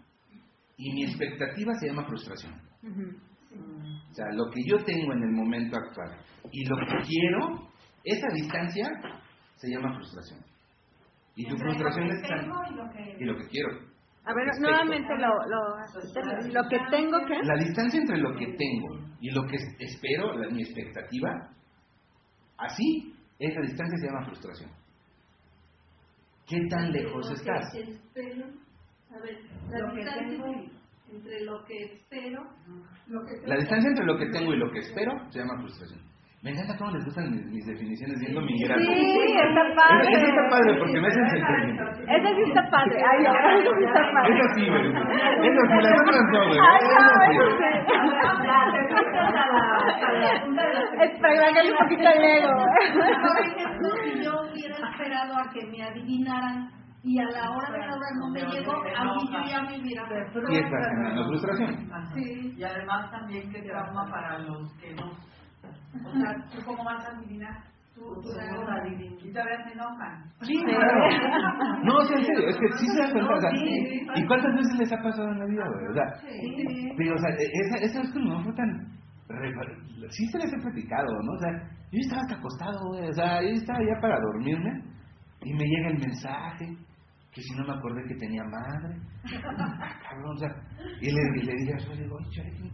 y mi expectativa se llama frustración. O sea, lo que yo tengo en el momento actual y lo que quiero, esa distancia se llama frustración. Y tu frustración es tan- y lo que- y lo que quiero. A ver, Respecto. nuevamente lo, lo, lo que tengo que... La distancia entre lo que tengo y lo que espero, la- mi expectativa, así, esa distancia se llama frustración. ¿Qué tan lejos estás? espero, a ver, la Lo que distancia entre lo que espero, Lo que te- La distancia entre lo que tengo y lo que espero se llama frustración. Me encanta cómo les gustan mis, mis definiciones viendo mi Sí, grado. está padre. Eso está padre porque me hacen sentir. Ese sí está padre. Ay, no, ese sí está padre. Eso sí, güey. Eso sí, las otras no, güey. Ay, no, Eso eso sí. sí. Es para darle un poquito el ego. por ejemplo, si yo hubiera esperado a que me adivinaran y a la hora de la hora no me llegó, a mí yo ya me hubiera Y estás generando frustración. Sí. Y además también que trauma para los que no. O sea, ¿tú cómo vas a adivinar? Tú, tú eres la divina. Y todavía se enojan. Sí, claro. No, o sea, en serio, es que sí se dan cuenta. O sea. ¿Y cuántas veces les ha pasado en la vida, güey? O sea, Sí. pero, o sea, esa, esa vez que no fue tan... Sí se les he platicado, ¿no? O sea, yo estaba hasta acostado, güey. O sea, yo estaba ya para dormirme y me llega el mensaje que si no me acordé que tenía madre. Cabrón, o sea, y le, y le dije a su le digo, oye, ¿qué,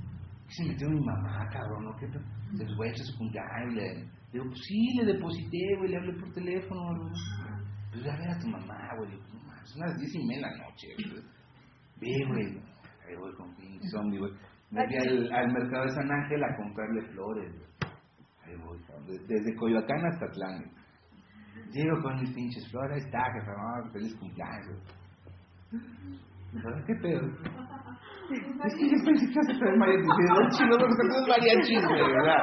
se metió mi mamá, cabrón? ¿no? ¿Qué te- Dice, güey, eso es cumpleaños. Le digo, pues sí, le deposité, güey, le hablé por teléfono, güey. Pues a ver a tu mamá, güey. Digo, no son las diez y media de la noche, güey. Ve, güey. Ahí voy con pinche zombie, güey. Me fui al, mercado de San Ángel a comprarle flores, güey. Ahí voy, desde Coyoacán hasta Atlán, güey. Llego con mis pinches flores, ahí está, jefe, no, feliz cumpleaños, güey. ¿Sabes qué pedo? Es que yo pensé que ibas a traer mariachis. Dije, no, chino, no traes mariachis, güey, ¿verdad?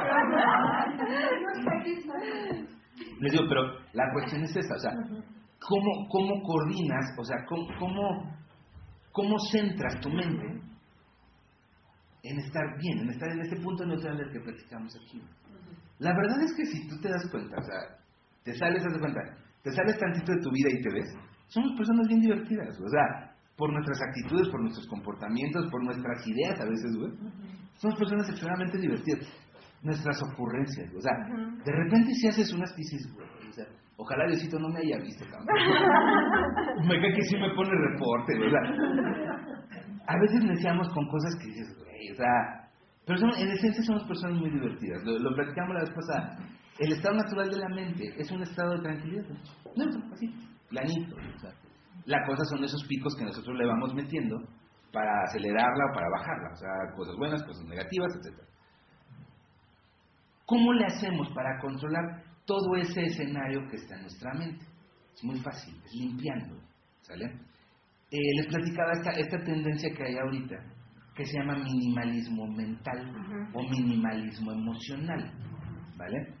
Les digo, pero la cuestión es esa, o sea, ¿cómo, cómo coordinas, o sea, cómo, cómo, cómo centras tu mente en estar bien, en estar en ese punto neutral del que platicamos aquí? La verdad es que si tú te das cuenta, o sea, te sales, haz de cuenta, te sales tantito de tu vida y te ves, somos personas bien divertidas, o sea, por nuestras actitudes, por nuestros comportamientos, por nuestras ideas a veces, güey. Somos personas extremadamente divertidas. Nuestras ocurrencias, o sea, de repente si haces unas dices, güey, o sea, ojalá Diosito no me haya visto, cabrón. me cae que sí me pone reporte, güey, o sea, a veces neciamos con cosas que dices, güey, o sea, pero son- en esencia somos personas muy divertidas. Lo, lo platicamos la vez pasada. El estado natural de la mente es un estado de tranquilidad. Neutro, así, planito. o sea, la cosa son esos picos que nosotros le vamos metiendo para acelerarla o para bajarla. O sea, cosas buenas, cosas negativas, etc. ¿Cómo le hacemos para controlar todo ese escenario que está en nuestra mente? Es muy fácil, es limpiando. ¿Sale? Eh, les platicaba esta, esta tendencia que hay ahorita, que se llama minimalismo mental o minimalismo emocional. ¿Vale?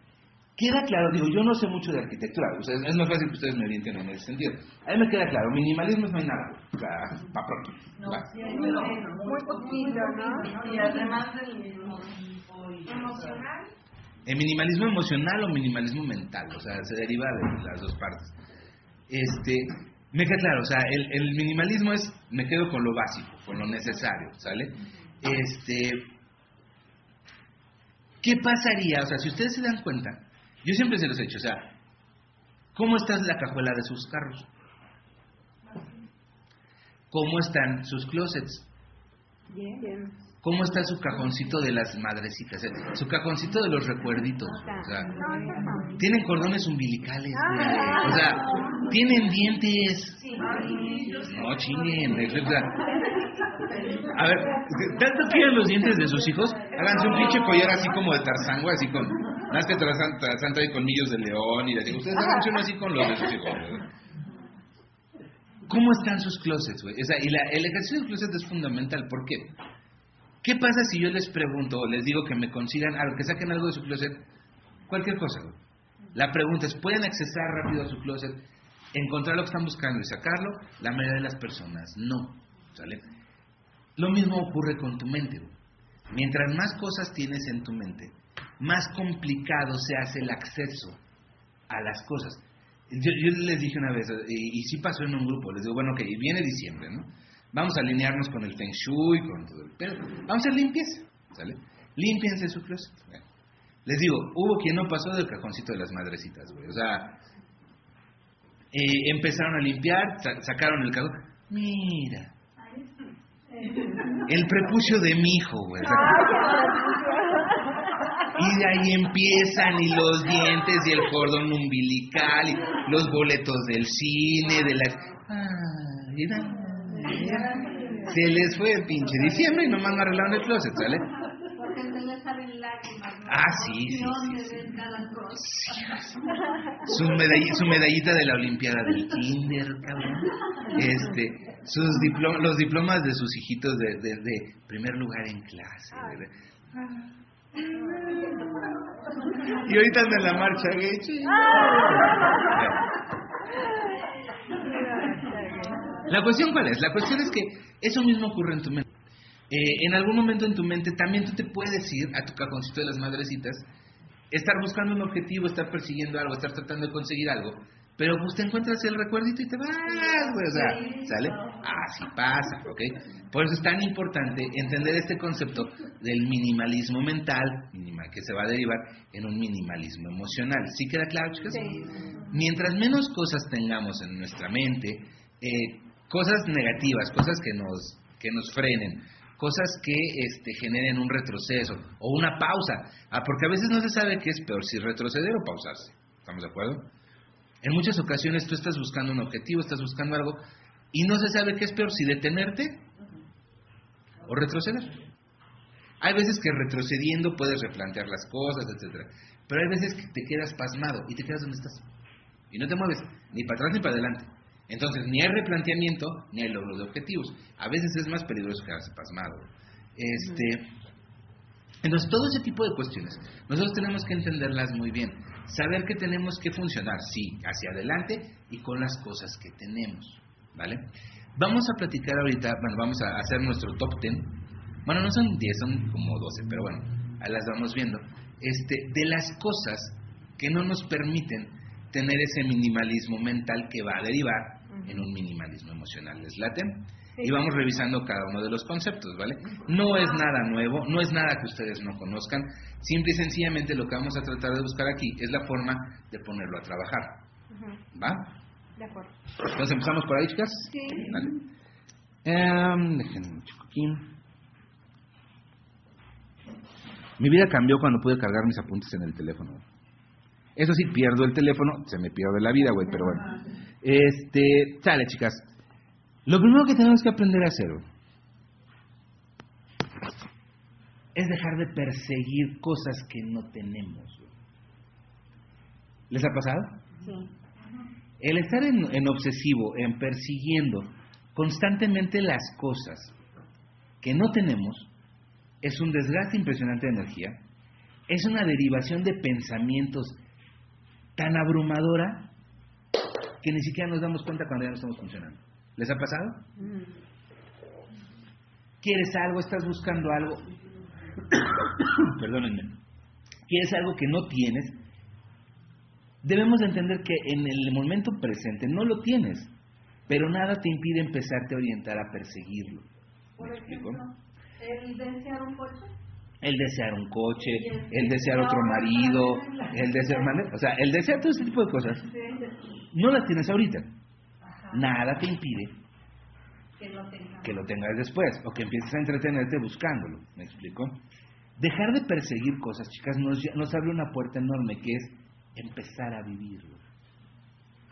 Queda claro, digo, yo no sé mucho de arquitectura, o sea, es más fácil que ustedes me orienten en ese sentido. A mí me queda claro, minimalismo es no hay nada, o sea, pa' pronto. No, va. sí, hay Muy poquito, ¿no? Y además del Emocional. ¿El minimalismo emocional o minimalismo mental? O sea, se deriva de las dos partes. Este, me queda claro, o sea, el, el minimalismo es, me quedo con lo básico, con lo necesario, ¿sale? Este, ¿qué pasaría? O sea, si ustedes se dan cuenta, yo siempre se los he hecho, o sea, ¿cómo está la cajuela de sus carros? ¿Cómo están sus closets? Bien. Bien. ¿Cómo está su cajoncito de las madrecitas? eh? Su cajoncito de los recuerditos. O sea, tienen cordones umbilicales. güey. O sea, tienen dientes. No chinguen. o sea, a ver, ¿tanto quieren los dientes de sus hijos? Háganse un pinche collar así como de Tarzán, güey, así con... Más que Tarzán, Tarzán trae colmillos de león y así. Ustedes háganse uno así con los de sus hijos. güey. ¿Cómo están sus closets, güey? O sea, y la, el ejercicio del closet es fundamental. ¿Por qué? ¿Qué pasa si yo les pregunto o les digo que me consigan algo, que saquen algo de su closet? Cualquier cosa, güey. La pregunta es, ¿pueden accesar rápido a su closet, encontrar lo que están buscando y sacarlo? La mayoría de las personas no, ¿sale? Lo mismo ocurre con tu mente, güey. Mientras más cosas tienes en tu mente, más complicado se hace el acceso a las cosas. Yo, yo les dije una vez, y, y sí pasó en un grupo, les digo, bueno, ok, viene diciembre, ¿no? Vamos a alinearnos con el Feng Shui, con todo el... Pero vamos a hacer limpieza, ¿sale? Límpiense su closet. Bueno, les digo, hubo quien no pasó del cajoncito de las madrecitas, güey. O sea, eh, empezaron a limpiar, sa- sacaron el cajón. Mira, el prepucio de mi hijo, güey. O sea, y de ahí empiezan y los dientes y el cordón umbilical y los boletos del cine, de las... Ah, mira, mira. Se les fue el pinche diciembre y nomás no arreglaron el closet, ¿sale? Porque se le salen lágrimas. ¿no? Ah, sí, sí, sí, cosa. Su, medall- su medallita de la Olimpiada del Kinder, cabrón. Este, sus diplom- los diplomas de sus hijitos de, de- de primer lugar en clase. ¿verdad? Y ahorita anda en la marcha gay. La cuestión cuál es? La cuestión es que eso mismo ocurre en tu mente. Eh, en algún momento en tu mente también tú te puedes ir a tu cajoncito de las madrecitas estar buscando un objetivo, estar persiguiendo algo, estar tratando de conseguir algo, pero pues te encuentras el recuerdito y te vas, güey, o sea, ¿sale? Así pasa, ¿ok? Por eso es tan importante entender este concepto del minimalismo mental, minimal, que se va a derivar en un minimalismo emocional. ¿Sí queda claro, chicas? Mientras menos cosas tengamos en nuestra mente, eh, cosas negativas, cosas que nos, que nos frenen, cosas que este, generen un retroceso o una pausa, ah, porque a veces no se sabe qué es peor, si retroceder o pausarse. ¿Estamos de acuerdo? En muchas ocasiones tú estás buscando un objetivo, estás buscando algo y no se sabe qué es peor, si detenerte o retroceder. Hay veces que retrocediendo puedes replantear las cosas, etcétera, pero hay veces que te quedas pasmado y te quedas donde estás y no te mueves ni para atrás ni para adelante. Entonces, ni hay replanteamiento ni hay logro de objetivos. A veces es más peligroso quedarse pasmado. Este, entonces, todo ese tipo de cuestiones, nosotros tenemos que entenderlas muy bien. Saber que tenemos que funcionar, sí, hacia adelante y con las cosas que tenemos. ¿Vale? Vamos a platicar ahorita, bueno, vamos a hacer nuestro top 10. Bueno, no son 10, son como 12, pero bueno, las vamos viendo. Este, de las cosas que no nos permiten tener ese minimalismo mental que va a derivar en un minimalismo emocional. ¿Les late? Y vamos revisando cada uno de los conceptos, ¿vale? No es nada nuevo, no es nada que ustedes no conozcan, simple y sencillamente lo que vamos a tratar de buscar aquí es la forma de ponerlo a trabajar. ¿Va? De acuerdo. Entonces empezamos por ahí, chicas. Sí. Vale. Em, déjenme un chico aquí. Mi vida cambió cuando pude cargar mis apuntes en el teléfono. Eso sí, pierdo el teléfono, se me pierde la vida, güey, pero bueno. Este, sale, chicas. Lo primero que tenemos que aprender a hacer es dejar de perseguir cosas que no tenemos. ¿Les ha pasado? Sí. El estar en, en obsesivo, en persiguiendo constantemente las cosas que no tenemos, es un desgaste impresionante de energía, es una derivación de pensamientos tan abrumadora que ni siquiera nos damos cuenta cuando ya no estamos funcionando. ¿Les ha pasado? ¿Quieres algo? ¿Estás buscando algo? Perdónenme. ¿Quieres algo que no tienes? Debemos de entender que en el momento presente no lo tienes, pero nada te impide empezarte a orientar a perseguirlo. Por ¿Me explico? ejemplo, el desear un coche. El desear un coche, el- el desear otro marido, el desear... O sea, el desear todo ese tipo de cosas, no las tienes ahorita. Nada te impide Que lo tenga. que lo tengas después o que empieces a entretenerte buscándolo. ¿Me explico? Dejar de perseguir cosas, chicas, nos, nos abre una puerta enorme que es empezar a vivirlo.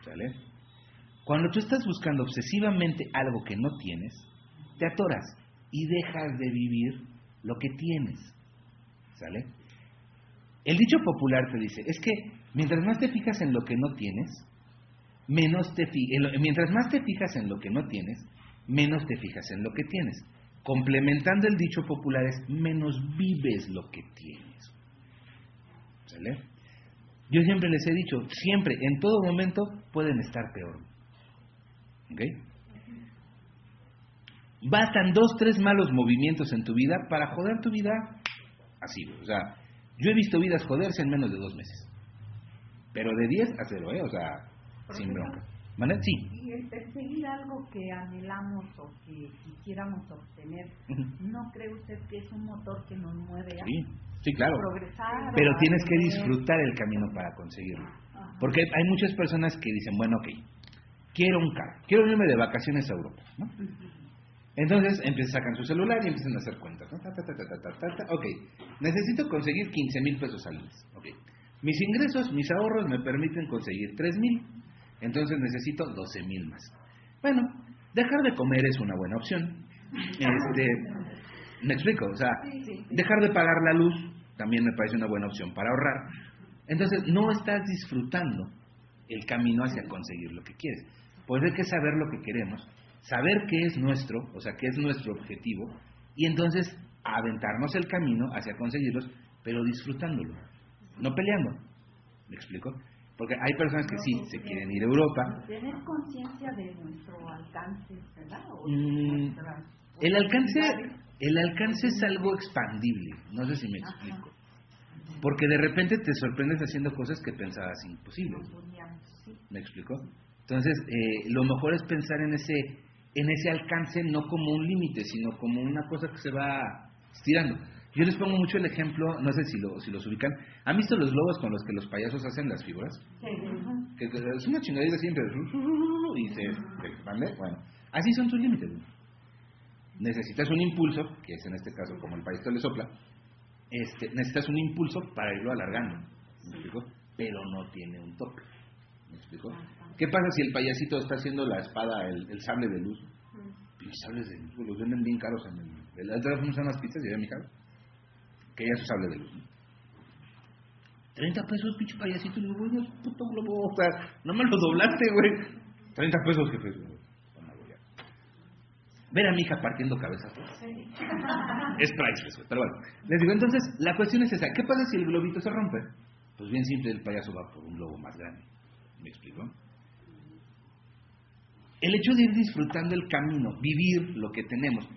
¿Sale? Cuando tú estás buscando obsesivamente algo que no tienes, te atoras y dejas de vivir lo que tienes. ¿Sale? El dicho popular te dice, es que mientras más te fijas en lo que no tienes, menos te lo- mientras más te fijas en lo que no tienes, menos te fijas en lo que tienes. Complementando el dicho popular es menos vives lo que tienes. ¿Sale? Yo siempre les he dicho, siempre, en todo momento pueden estar peor. ¿Ok? Bastan dos, tres malos movimientos en tu vida para joder tu vida así. O sea, yo he visto vidas joderse en menos de dos meses. Pero de 10 a 0, ¿eh? O sea, sin bronca. ¿Vale? Sí. Y el perseguir algo que anhelamos o que quisiéramos obtener. ¿no cree usted que es un motor que nos mueve a Sí, sí, claro. progresar? Pero tienes que disfrutar el camino para conseguirlo. Porque hay muchas personas que dicen, bueno, ok, quiero un carro, quiero irme de vacaciones a Europa, ¿no? Entonces empiezan, sacan su celular y empiezan a hacer cuentas, ¿no? Ta, ta, ta. Ok, necesito conseguir 15 mil pesos al mes, ok. Mis ingresos, mis ahorros me permiten conseguir 3 mil, entonces necesito 12 mil más. Bueno, dejar de comer es una buena opción. Este, me explico, o sea, dejar de pagar la luz también me parece una buena opción para ahorrar. Entonces, no estás disfrutando el camino hacia conseguir lo que quieres. Pues hay que saber lo que queremos, saber qué es nuestro, o sea, qué es nuestro objetivo, y entonces aventarnos el camino hacia conseguirlos, pero disfrutándolo, no peleando. ¿Me explico? Porque hay personas que sí, se quieren ir a Europa, Tener conciencia de nuestro alcance, ¿verdad? O Mm, el alcance, el alcance es algo expandible, no sé si me Ajá. explico. Porque de repente te sorprendes haciendo cosas que pensabas imposibles. ¿Me explicó? Entonces, eh, lo mejor es pensar en ese, en ese alcance no como un límite, sino como una cosa que se va estirando. Yo les pongo mucho el ejemplo, no sé si, lo, si los ubican. ¿Han visto los globos con los que los payasos hacen las figuras? Que, que es una chingadera siempre. Y se, expande. Bueno, así son tus límites. Necesitas un impulso, que es en este caso como el payasito le sopla. Este, necesitas un impulso para irlo alargando. ¿Me explico? Pero no tiene un tope. ¿Me explico? ¿Qué pasa si el payasito está haciendo la espada, el, el sable de luz? Pinches sables de luz, los venden bien caros en el... El otro día fuimos a unas pizzas y a mi hija que ella su sable de luz. ¿no? 30 pesos, pinche payasito. Y le digo, puto globo. O sea, no me lo doblaste, güey. 30 pesos, jefe. Ya. Ver a mi hija partiendo cabezas. Es priceless, güey. Pero bueno, les digo, entonces, la cuestión es esa. ¿Qué pasa si el globito se rompe? Pues bien simple, el payaso va por un globo más grande. ¿Me explico? El hecho de ir disfrutando el camino, vivir lo que tenemos,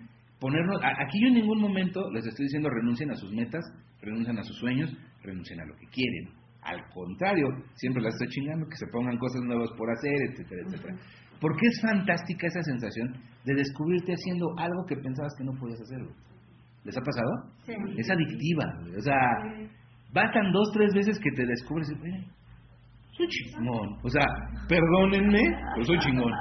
ponernos, aquí yo en ningún momento les estoy diciendo renuncien a sus metas, renuncien a sus sueños, renuncien a lo que quieren. Al contrario, siempre las estoy chingando, que se pongan cosas nuevas por hacer, etcétera, etcétera. Porque es fantástica esa sensación de descubrirte haciendo algo que pensabas que no podías hacer. güey. ¿Les ha pasado? Sí. Es adictiva. O sea, bastan dos, tres veces que te descubres y, "Oye, soy chingón. O sea, perdónenme, pero soy chingón.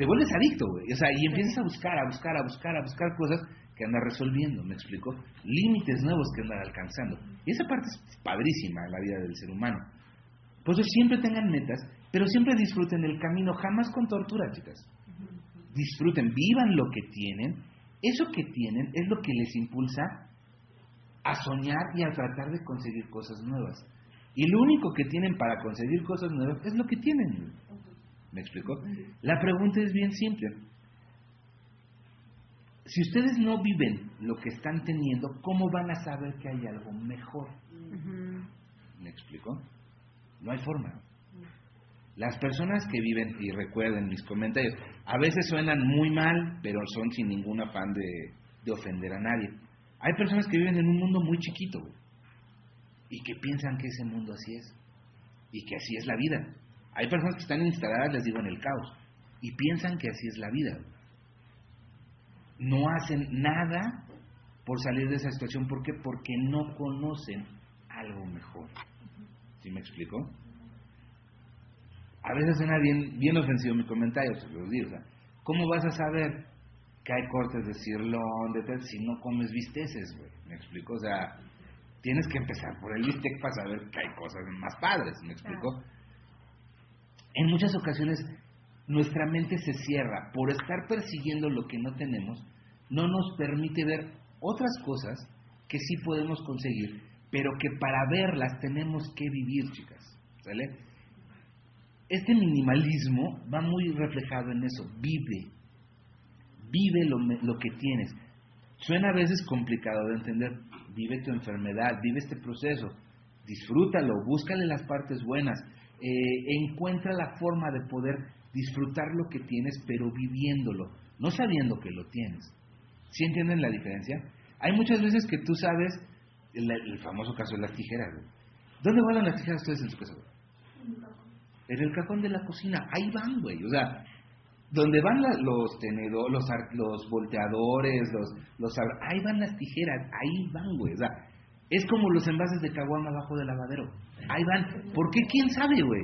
Te vuelves adicto, güey. O sea, y empiezas a buscar, a buscar, a buscar, a buscar cosas que andas resolviendo, ¿me explico? Límites nuevos que andan alcanzando. Y esa parte es padrísima en la vida del ser humano. Por eso siempre tengan metas, pero siempre disfruten el camino, jamás con tortura, chicas. Disfruten, vivan lo que tienen. Eso que tienen es lo que les impulsa a soñar y a tratar de conseguir cosas nuevas. Y lo único que tienen para conseguir cosas nuevas es lo que tienen. ¿Me explico? La pregunta es bien simple. Si ustedes no viven lo que están teniendo, ¿cómo van a saber que hay algo mejor? ¿Me explico? No hay forma. Las personas que viven, y recuerden mis comentarios, a veces suenan muy mal, pero son sin ningún afán de, de ofender a nadie. Hay personas que viven en un mundo muy chiquito y que piensan que ese mundo así es y que así es la vida. Hay personas que están instaladas, les digo, en el caos y piensan que así es la vida. No hacen nada por salir de esa situación. ¿Por qué? Porque no conocen algo mejor. ¿Sí me explico? A veces suena bien, bien ofensivo mi comentario, se los digo. O sea, ¿Cómo vas a saber que hay cortes de cirlón, de tal, si no comes bisteces, güey? ¿Me explico? O sea, tienes que empezar por el bistec para saber que hay cosas más padres, ¿me explico? En muchas ocasiones nuestra mente se cierra por estar persiguiendo lo que no tenemos, no nos permite ver otras cosas que sí podemos conseguir, pero que para verlas tenemos que vivir, chicas. ¿Sale? Este minimalismo va muy reflejado en eso, vive, vive lo, lo que tienes. Suena a veces complicado de entender, vive tu enfermedad, vive este proceso, disfrútalo, búscale las partes buenas, eh, encuentra la forma de poder disfrutar lo que tienes, pero viviéndolo, no sabiendo que lo tienes. ¿Sí entienden la diferencia? Hay muchas veces que tú sabes, el, famoso caso de las tijeras. ¿Dónde guardan las tijeras ustedes en su casa? En el cajón de la cocina. Ahí van, güey. O sea, donde van los tenedores, los, los volteadores, los, los ahí van las tijeras, ahí van, güey. O sea, es como los envases de caguama abajo del lavadero. Ahí van. ¿Por qué? ¿Quién sabe, güey?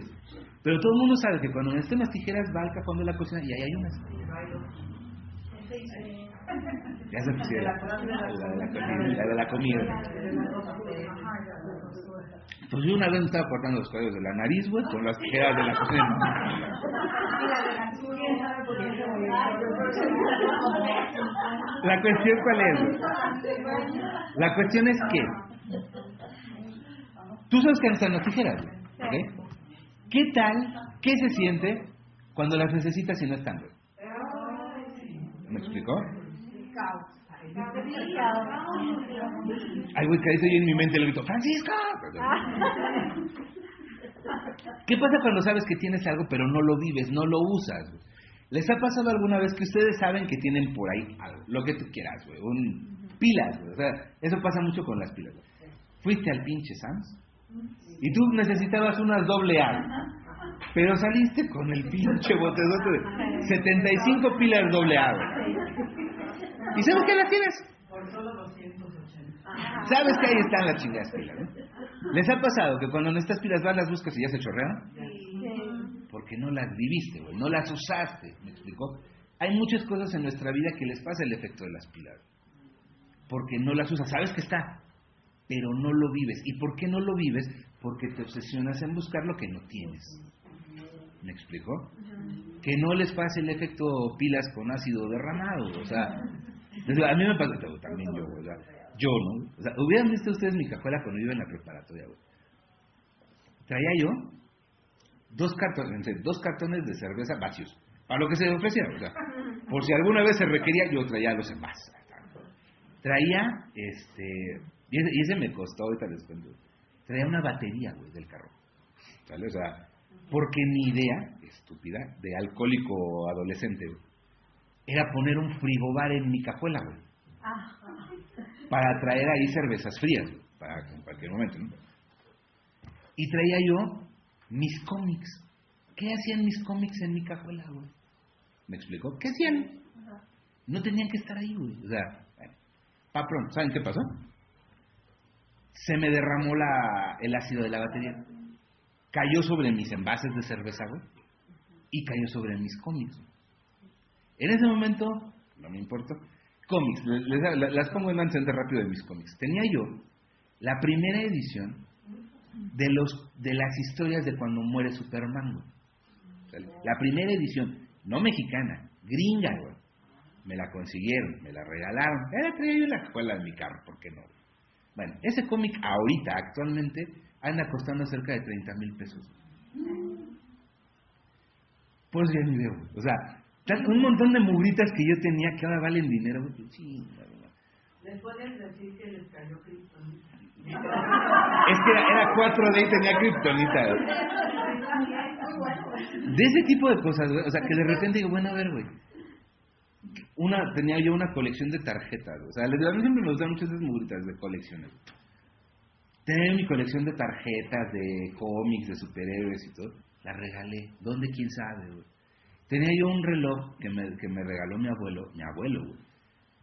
Pero todo el mundo sabe que cuando necesitan las tijeras va al cajón de la cocina y ahí hay unas. Ya se pusieron. La de la comida. Pues yo una vez me estaba cortando los cabellos de la nariz, güey, con las tijeras de la cocina. La cuestión cuál es? La cuestión es que tú sabes que están las tijeras, güey, ¿ok? ¿Qué tal, qué se siente cuando las necesitas y no están, güey? ¿Me explicó? Ay, güey, que eso yo en mi mente le grito, ¡Francisco! ¿Qué pasa cuando sabes que tienes algo pero no lo vives, no lo usas? ¿Les ha pasado alguna vez que ustedes saben que tienen por ahí algo, lo que tú quieras, güey, un pilas, güey? O sea, eso pasa mucho con las pilas. güey. fuiste al pinche Sams y tú necesitabas unas doble A. Pero saliste con el pinche botezote de 75 pilas doble A. ¿Y sabes qué las tienes? Por solo 280. ¿Sabes que ahí están las chingadas pilas? ¿no? ¿Les ha pasado que cuando necesitas pilas vas, las buscas y ya se chorrean? Porque no las viviste, güey, no las usaste, ¿me explicó? Hay muchas cosas en nuestra vida que les pasa el efecto de las pilas. Porque no las usas, sabes que está, pero no lo vives. ¿Y por qué no lo vives? Porque te obsesionas en buscar lo que no tienes. ¿Me explicó? Que no les pase el efecto pilas con ácido derramado. O sea, a mí me pasa también yo, o sea, yo, ¿no? O sea, hubieran visto ustedes mi cajuela cuando iba en la preparatoria, güey. Traía yo dos cartones, dos cartones de cerveza vacíos, para lo que se ofrecía, o sea, por si alguna vez se requería, yo traía los envases. Traía, este, y ese, y ese me costó, ahorita les cuento, traía una batería, güey, del carro, ¿sale? O sea, porque mi idea, estúpida, de alcohólico adolescente, güey, era poner un frigobar en mi cajuela, güey, para traer ahí cervezas frías, güey, para en cualquier momento, ¿no? Y traía yo mis cómics. ¿Qué hacían mis cómics en mi cajuela, güey? ¿Me explicó? ¿Qué hacían? No tenían que estar ahí, güey. O sea, bueno, pa' pronto. ¿Saben qué pasó? Se me derramó la, el ácido de la batería. Cayó sobre mis envases de cerveza, güey. Y cayó sobre mis cómics. En ese momento, no me importa, cómics. les- les- las pongo en antecedente rápido de mis cómics. Tenía yo la primera edición de los de las historias de cuando muere Superman. güey. La primera edición, no mexicana, gringa, güey. Me la consiguieron, me la regalaron. Era traía yo en la escuela de mi carro, ¿por qué no? Bueno, ese cómic ahorita, actualmente, anda costando cerca de 30 mil pesos. Pues ya ni veo. O sea, un montón de mugritas que yo tenía que ahora valen dinero. Sí. Les puedes decir que les cayó. Es que era, era 4D y tenía kriptonita. güey. De ese tipo de cosas, güey. O sea, que de repente digo, bueno, a ver, güey. Una, tenía yo una colección de tarjetas. O sea, a mí siempre me gustan muchas esas de colecciones. Tenía mi colección de tarjetas, de cómics, de superhéroes y todo. La regalé. ¿Dónde? ¿Quién sabe? Tenía yo un reloj que me, que me regaló mi abuelo, mi abuelo, güey.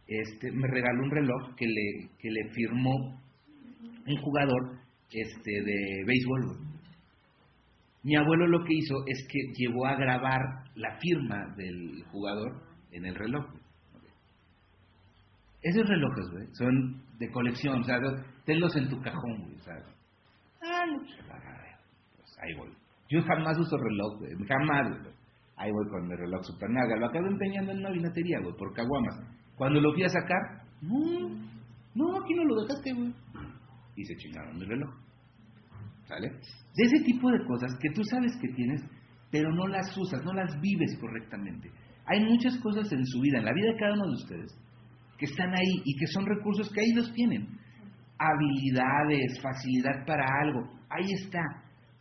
Este, me regaló un reloj que le, que le firmó un jugador este, de béisbol. Mi abuelo lo que hizo es que llevó a grabar la firma del jugador en el reloj. güey. Esos relojes, güey, son de colección, o sea, tenlos en tu cajón, güey, sea, ah, no, pues, pues, ahí voy. Yo jamás uso reloj, güey, jamás, güey. Ahí voy con mi reloj super naga, lo acabo empeñando en una vinatería, güey, por caguamas. Cuando lo fui a sacar, no, no, aquí no lo dejaste, güey. Y se chingaron mi reloj. ¿Sale? De ese tipo de cosas que tú sabes que tienes, pero no las usas, no las vives correctamente. Hay muchas cosas en su vida, en la vida de cada uno de ustedes, que están ahí y que son recursos que ahí los tienen. Habilidades, facilidad para algo, ahí está.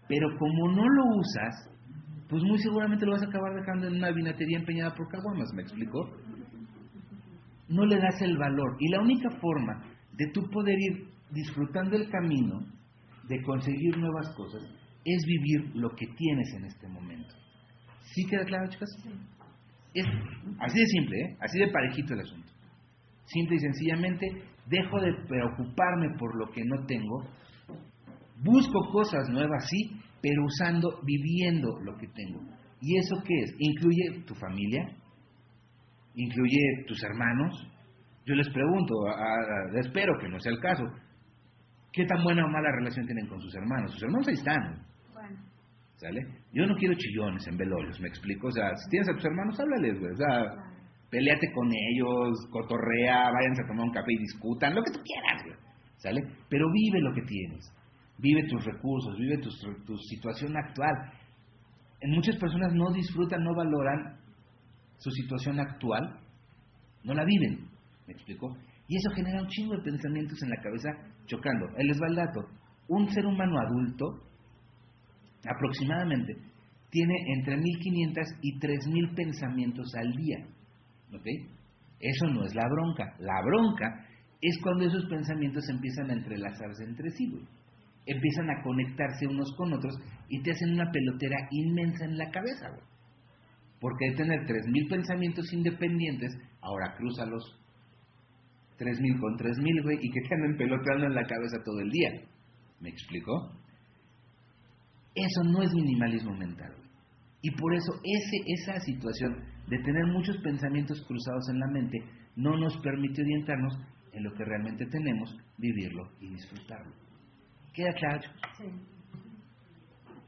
Pero como no lo usas, pues muy seguramente lo vas a acabar dejando en una vinatería empeñada por caguamas, ¿me explicó? No le das el valor. Y la única forma de tú poder ir disfrutando el camino, de conseguir nuevas cosas, es vivir lo que tienes en este momento. ¿Sí queda claro, chicas? Es así de simple, ¿eh? así de parejito el asunto. Simple y sencillamente, dejo de preocuparme por lo que no tengo, busco cosas nuevas, sí, pero usando, viviendo lo que tengo. ¿Y eso qué es? Incluye tu familia, incluye tus hermanos. Yo les pregunto, a- espero que no sea el caso, ¿qué tan buena o mala relación tienen con sus hermanos? Sus hermanos ahí están, Yo no quiero chillones en velorios, ¿me explico? O sea, si tienes a tus hermanos, háblales, güey. O sea, peleate con ellos, cotorrea, váyanse a tomar un café y discutan, lo que tú quieras, güey. ¿Sale? Pero vive lo que tienes. Vive tus recursos, vive tus- tu situación actual. En muchas personas no disfrutan, no valoran su situación actual, no la viven, ¿me explico? Y eso genera un chingo de pensamientos en la cabeza chocando. Él les va el dato. Un ser humano adulto, aproximadamente, tiene entre 1500 y 3000 pensamientos al día. ¿Ok? Eso no es la bronca. La bronca es cuando esos pensamientos empiezan a entrelazarse entre sí, güey. Empiezan a conectarse unos con otros y te hacen una pelotera inmensa en la cabeza, güey. Porque de tener 3.000 pensamientos independientes, ahora crúzalos 3.000 con 3.000, güey, y que te anden peloteando en la cabeza todo el día. ¿Me explicó? Eso no es minimalismo mental. Y por eso ese, esa situación de tener muchos pensamientos cruzados en la mente no nos permite orientarnos en lo que realmente tenemos, vivirlo y disfrutarlo. ¿Queda claro? Sí.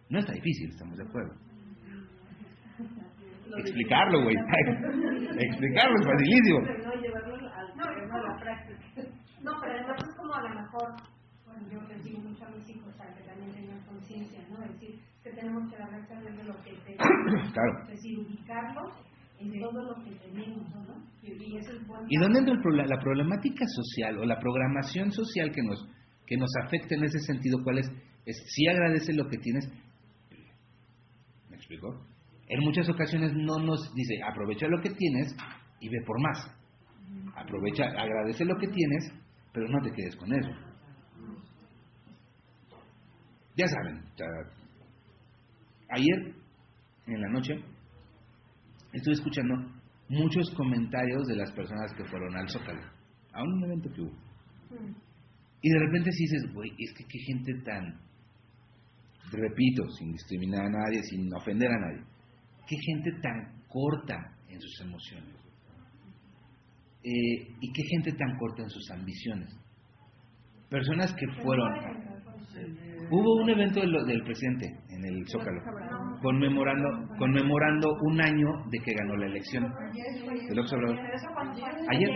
No está difícil, estamos de acuerdo. Explicarlo, güey. Explicarlo es facilísimo. No llevarlo de la práctica. No, pero además es como a lo mejor, yo les digo mucho a mis hijos, sea, que también tengan conciencia, ¿no? Es decir, que tenemos que darle saber de lo que tenemos. Claro. Es decir, ubicarlos en todo lo que tenemos, ¿no? Y, eso es bueno. ¿Y dónde entra el la problemática social o la programación social que nos, que nos afecta en ese sentido? ¿Cuál es? Es si agradece lo que tienes. ¿Me explico? En muchas ocasiones no nos dice, aprovecha lo que tienes y ve por más. Aprovecha, agradece lo que tienes, pero no te quedes con eso. Ya saben, ayer en la noche estuve escuchando muchos comentarios de las personas que fueron al Zócalo, a un evento que hubo. Y de repente sí dices, güey, es que qué gente tan, repito, sin discriminar a nadie, sin ofender a nadie, qué gente tan corta en sus emociones. Eh, y qué gente tan corta en sus ambiciones. Personas que fueron... Hubo un evento del, del presidente en el Zócalo, conmemorando, conmemorando un año de que ganó la elección. Ayer,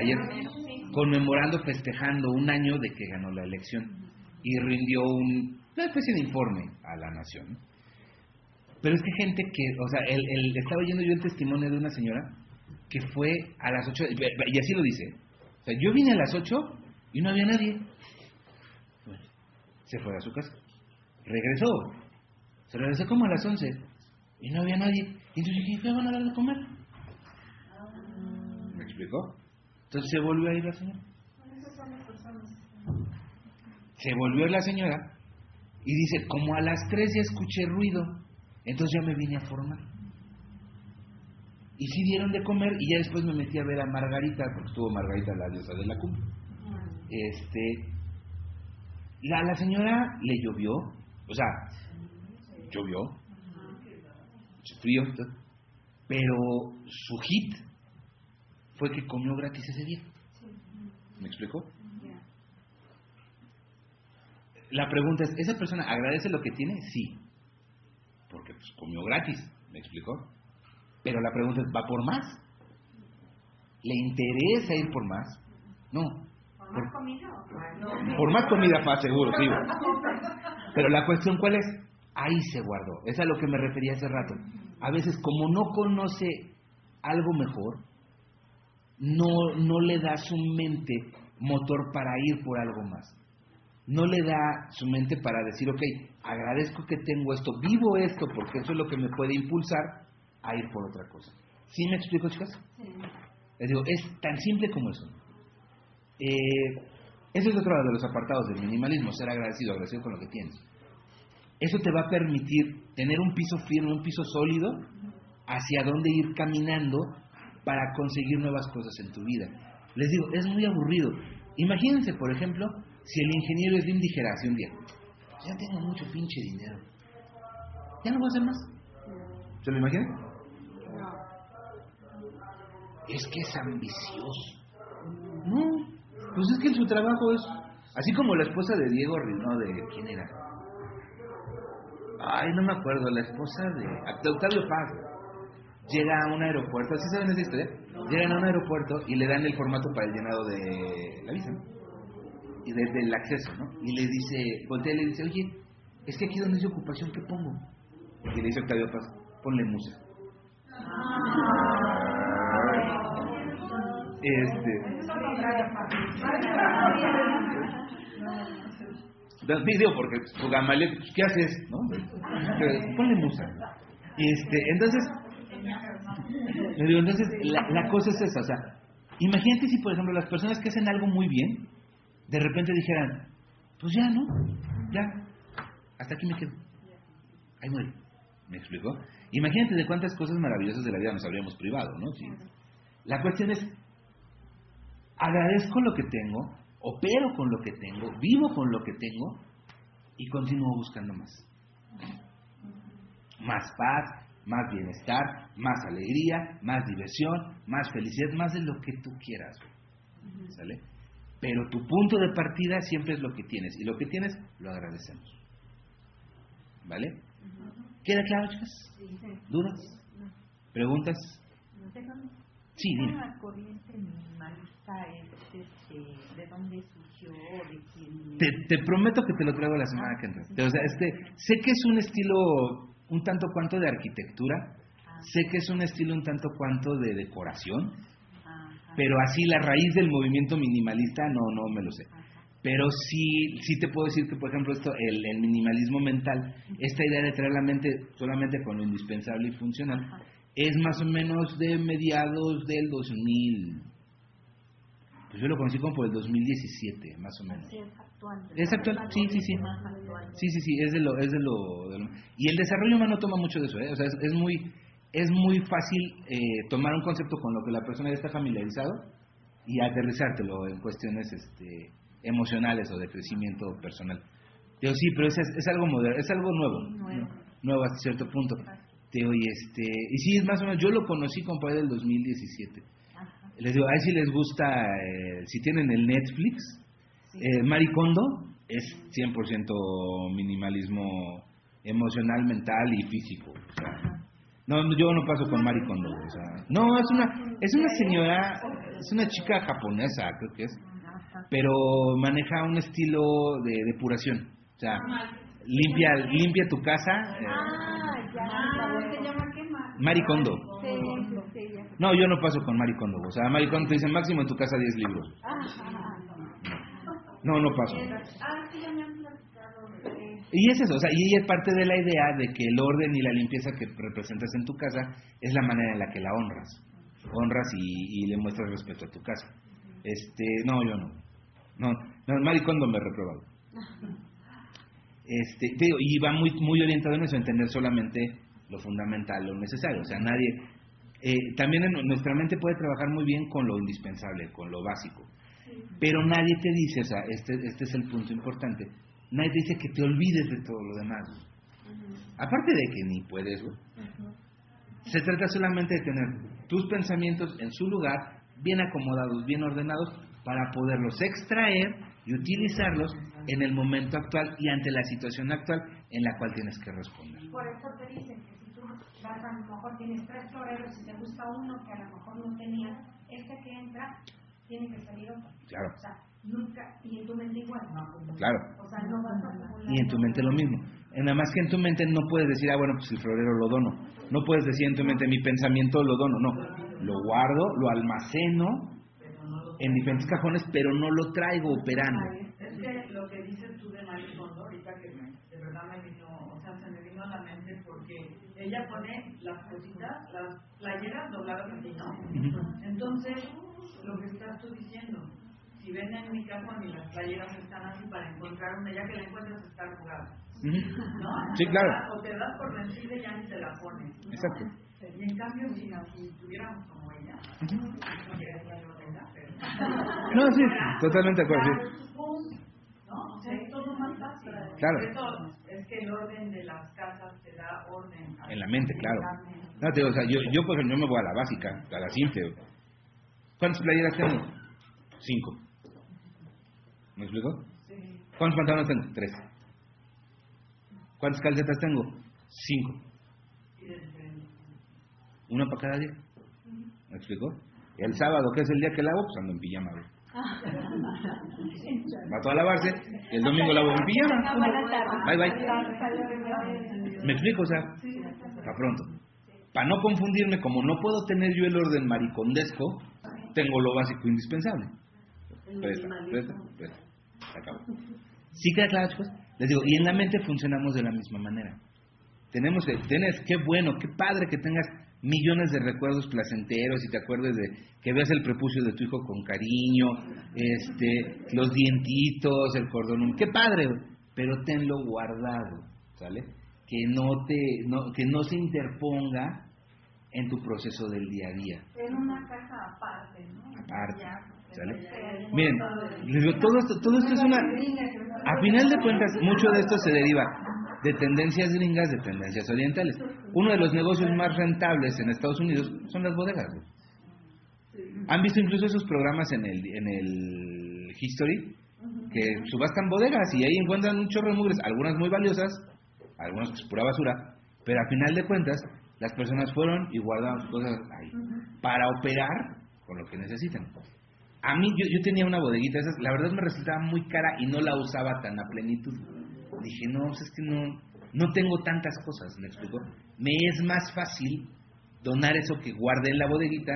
ayer, conmemorando, festejando un año de que ganó la elección y rindió un, una especie de informe a la nación. Pero es que gente que, o sea, el, el- estaba oyendo yo el testimonio de una señora que fue a las 8, y así lo dice. O sea, yo vine a las 8 y no había nadie. Se fue a su casa. Regresó. Se regresó como a las 11 y no había nadie. Y entonces dije, ¿qué van a dar de comer? ¿Me explicó? Entonces se volvió a ir la señora. Se volvió la señora y dice, como a las 3 ya escuché ruido, entonces ya me vine a formar. Y sí dieron de comer y ya después me metí a ver a Margarita, porque estuvo Margarita la diosa de la cumbre. Este, la, la señora le llovió, o sea, llovió, frío, pero su hit fue que comió gratis ese día. ¿Me explicó? La pregunta es, ¿esa persona agradece lo que tiene? Sí, porque pues, comió gratis, ¿me explicó? Pero la pregunta es, ¿va por más? ¿Le interesa ir por más? No. ¿Por más comida? Por más comida, pa, seguro, sí. Pero la cuestión, ¿cuál es? Ahí se guardó. Es a lo que me refería hace rato. A veces, como no conoce algo mejor, no, no le da su mente motor para ir por algo más. No le da su mente para decir, ok, agradezco que tengo esto, vivo esto, porque eso es lo que me puede impulsar a ir por otra cosa. ¿Sí me explico, chicas? Les digo, es tan simple como eso. Eh, ese es otro de los apartados del minimalismo, ser agradecido, agradecido con lo que tienes. Eso te va a permitir tener un piso firme, un piso sólido, hacia dónde ir caminando para conseguir nuevas cosas en tu vida. Les digo, es muy aburrido. Imagínense, por ejemplo, si el ingeniero Slim dijera así un día, ya tengo mucho pinche dinero, ya no voy a hacer más. ¿Se lo imaginan? Es que es ambicioso. No, pues es que su trabajo es, así como la esposa de Diego no de quién era. Ay, no me acuerdo, la esposa de, Octavio Paz. Llega a un aeropuerto, ¿sí saben esa historia? Llegan a un aeropuerto y le dan el formato para el llenado de la visa, ¿no? Y desde el acceso, ¿no? Y le dice, voltea y le dice, oye, es que aquí donde dice ocupación, ¿qué pongo? Y le dice Octavio Paz, ponle música. Este. Das video porque tu Gamaliel, pues, ¿qué haces? ¿No? Ponle música. Este, entonces, le digo, entonces la, cosa es esa, o sea, Imagínate si, por ejemplo, las personas que hacen algo muy bien, de repente dijeran, pues ya, ¿no? Ya, hasta aquí me quedo. Ahí muere. ¿Me explico? Imagínate de cuántas cosas maravillosas de la vida nos habríamos privado, ¿no? La cuestión es, agradezco lo que tengo, opero con lo que tengo, vivo con lo que tengo y continúo buscando más. Más paz, más bienestar, más alegría, más diversión, más felicidad, más de lo que tú quieras. ¿Sale? Pero tu punto de partida siempre es lo que tienes y lo que tienes lo agradecemos. ¿Vale? ¿Queda claro, chicas? ¿Dudas? ¿Preguntas? Sí, dime. ¿La corriente es, este, de dónde surgió? ¿De quién? Te, te prometo que te lo traigo la semana que entra. O sea, este, sé que es un estilo un tanto cuanto de arquitectura, sé que es un estilo un tanto cuanto de decoración, pero así la raíz del movimiento minimalista no, no me lo sé. Pero sí, sí te puedo decir que, por ejemplo, esto, el, el minimalismo mental, esta idea de traer la mente solamente con lo indispensable y funcional, es más o menos de mediados del 2000. Pues yo lo conocí como por el 2017, más o menos. Sí, es actual. Es actual, sí, sí, sí. Sí, sí, sí, es de lo, es de lo, de lo- y el desarrollo humano toma mucho de eso, ¿eh? o sea, es, es muy, es muy fácil eh, tomar un concepto con lo que la persona ya está familiarizado y aterrizártelo en cuestiones, este, emocionales o de crecimiento personal. Digo, sí, pero es, es algo moderno, es algo nuevo, Nuevo. nuevo hasta cierto punto. Digo, y este, y sí, es más o menos, yo lo conocí como por ahí del 2017. Les digo, a ver si les gusta, eh, si tienen el Netflix, eh, Maricondo es 100% minimalismo emocional, mental y físico. o sea, no, yo no paso con Maricondo. O sea, no, es una, es una señora, es una chica japonesa, creo que es, pero maneja un estilo de depuración. O sea, limpia, limpia tu casa. eh, Ah, ya. se llama qué más? Maricondo. No, yo no paso con Maricondo. O sea, Maricondo te dice máximo en tu casa 10 libros. No, no paso. Ah, ya me han platicado de Y es eso, o sea, y es parte de la idea de que el orden y la limpieza que representas en tu casa es la manera en la que la honras. Honras y, y le muestras respeto a tu casa. Este, no, yo no. No, no Maricondo me reprobado. Este, te digo, y va muy, muy orientado en eso, entender solamente lo fundamental, lo necesario. O sea, nadie. Eh, también en nuestra mente puede trabajar muy bien con lo indispensable, con lo básico. Pero nadie te dice, o sea, este, este es el punto importante, nadie te dice que te olvides de todo lo demás. Aparte de que ni puedes. Se trata solamente de tener tus pensamientos en su lugar, bien acomodados, bien ordenados, para poderlos extraer y utilizarlos en el momento actual y ante la situación actual en la cual tienes que responder. Por eso te dicen vas a lo mejor tienes tres floreros y te gusta uno que a lo mejor no tenías, este que entra tiene que salir otro. Claro. O sea, nunca, y en tu mente igual. Claro. O sea, no vas a acumular. Y en tu mente lo mismo. Eh, Nada más que en tu mente no puedes decir, ah, bueno, pues el florero lo dono. No puedes decir en tu mente, mi pensamiento lo dono. No. Lo guardo, lo almaceno en diferentes cajones, pero no lo traigo operando. Es que lo que dices tú de Marie Kondo, ahorita que me, de verdad me vino, o sea, se me vino a la mente porque ella pone las cositas, las playeras dobladas así, ¿no? Entonces, lo que estás tú diciendo, si ven en mi cajón y las playeras están así para encontrar una, ya que la encuentras está. Ujú. ¿No? Sí, claro. O te das por vencida y ya ni te la pones. ¿no? Exacto. Y en cambio, si, si tuviéramos como ella, no quería que yo tenga, pero... No, sí, totalmente de acuerdo. sí. ¿No? O sea, es todo más fácil. Claro. Eso es que el orden de las casas te da orden. En la mente, claro. No, te o sea, yo, yo, por ejemplo, yo me voy a la básica, a la simple. ¿Cuántas playeras tengo? Cinco. ¿Me explico? ¿Cuántos pantalones tengo? Tres. ¿Cuántas calcetas tengo? Cinco. Una para cada día. ¿Me explico? El sábado, que es el día que lavo, pues ando en pijama. todo a lavarse, y el domingo lavo en pijama. Bye, bye. ¿Me explico? O sea, para pronto. Para no confundirme, como no puedo tener yo el orden maricondesco, tengo lo básico indispensable. Presta, presta, presta. Se acabó. ¿Sí queda claro, chicos? Les digo, y en la mente funcionamos de la misma manera. Tenemos que, tienes, qué bueno, qué padre que tengas millones de recuerdos placenteros y te acuerdes de que veas el prepucio de tu hijo con cariño, este, los dientitos, el cordón, qué padre, pero tenlo guardado, ¿sale? Que no te, no, que no se interponga en tu proceso del día a día. En una caja aparte, ¿no? Aparte, ¿sale? Miren, todo esto, todo esto es una, a final de cuentas, mucho de esto se deriva de tendencias gringas, de tendencias orientales. Uno de los negocios más rentables en Estados Unidos son las bodegas. ¿Han visto incluso esos programas en el, en el History? Que subastan bodegas y ahí encuentran un chorro de mugres, algunas muy valiosas, algunas que es pura basura, pero a final de cuentas las personas fueron y guardaron sus cosas ahí para operar con lo que necesitan. A mí, yo, yo tenía una bodeguita de esas, la verdad me resultaba muy cara y no la usaba tan a plenitud. Dije, no, pues es que no, no tengo tantas cosas, ¿me explico? Me es más fácil donar eso que guardé en la bodeguita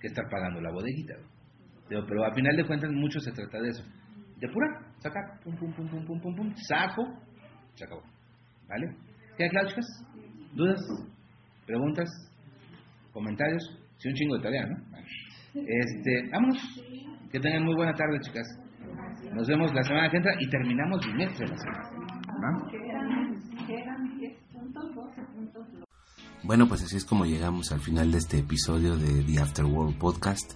que estar pagando la bodeguita. Digo, pero a final de cuentas mucho se trata de eso. De pura, sacar, pum, pum, pum, pum, pum, pum, pum, saco, se acabó. ¿Vale? ¿Queda claro, chicas? ¿Dudas? ¿Preguntas? ¿Comentarios? Sí, un chingo de tarea, ¿no? Este, vámonos. Que tengan muy buena tarde, chicas. Nos vemos la semana que entra y terminamos bimestre la semana. ¿Va? Quedan 10 puntos, 12 puntos. Bueno, pues así es como llegamos al final de este episodio de The After World Podcast.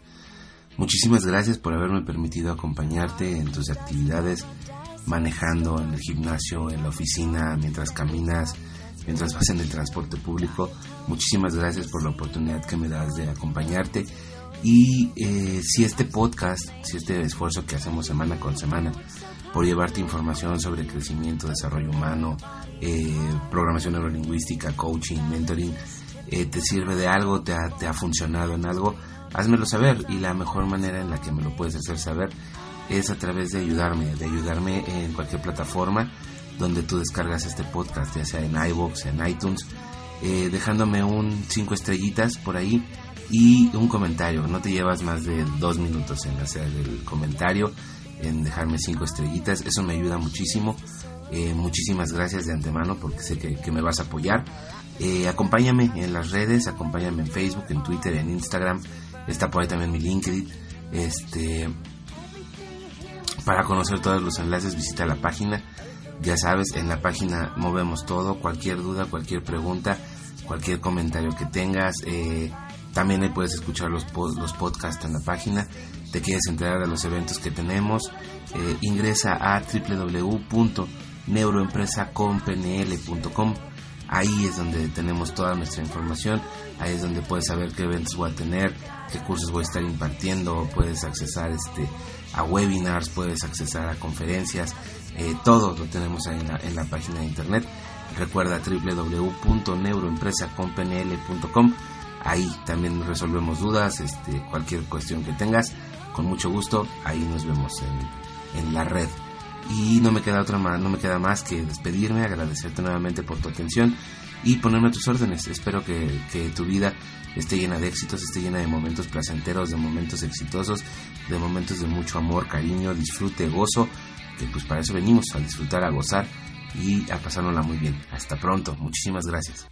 Muchísimas gracias por haberme permitido acompañarte en tus actividades, manejando en el gimnasio, en la oficina, mientras caminas, mientras vas en el transporte público. Muchísimas gracias por la oportunidad que me das de acompañarte. Y eh, si este podcast, si este esfuerzo que hacemos semana con semana por llevarte información sobre crecimiento, desarrollo humano, eh, programación neurolingüística, coaching, mentoring, eh, te sirve de algo, te ha, te ha funcionado en algo, házmelo saber. Y la mejor manera en la que me lo puedes hacer saber es a través de ayudarme, de ayudarme en cualquier plataforma donde tú descargas este podcast, ya sea en iVoox, en iTunes, eh, dejándome un cinco estrellitas por ahí y un comentario. No te llevas más de dos minutos en hacer el comentario, en dejarme cinco estrellitas. Eso me ayuda muchísimo. Eh, muchísimas gracias de antemano porque sé que, me vas a apoyar. Eh, acompáñame en las redes, acompáñame en Facebook, en Twitter, en Instagram. Está por ahí también mi LinkedIn. Este, para conocer todos los enlaces visita la página. Ya sabes, en la página movemos todo, cualquier duda, cualquier pregunta, cualquier comentario que tengas. Eh, también ahí puedes escuchar los, los podcasts en la página. Te quieres enterar de los eventos que tenemos. eh, ingresa a www.neuroempresacompnl.com. Ahí es donde tenemos toda nuestra información. Ahí es donde puedes saber qué eventos voy a tener, qué cursos voy a estar impartiendo. Puedes accesar este, a webinars, puedes accesar a conferencias. eh, todo lo tenemos ahí en la, en la página de internet. Recuerda www.neuroempresacompnl.com. Ahí también resolvemos dudas, este, cualquier cuestión que tengas. Con mucho gusto, ahí nos vemos en, en la red. Y no me queda otra más, no me queda más que despedirme, agradecerte nuevamente por tu atención y ponerme a tus órdenes. Espero que, que tu vida esté llena de éxitos, esté llena de momentos placenteros, de momentos exitosos, de momentos de mucho amor, cariño, disfrute, gozo, que pues para eso venimos, a disfrutar, a gozar y a pasárnosla muy bien. Hasta pronto, muchísimas gracias.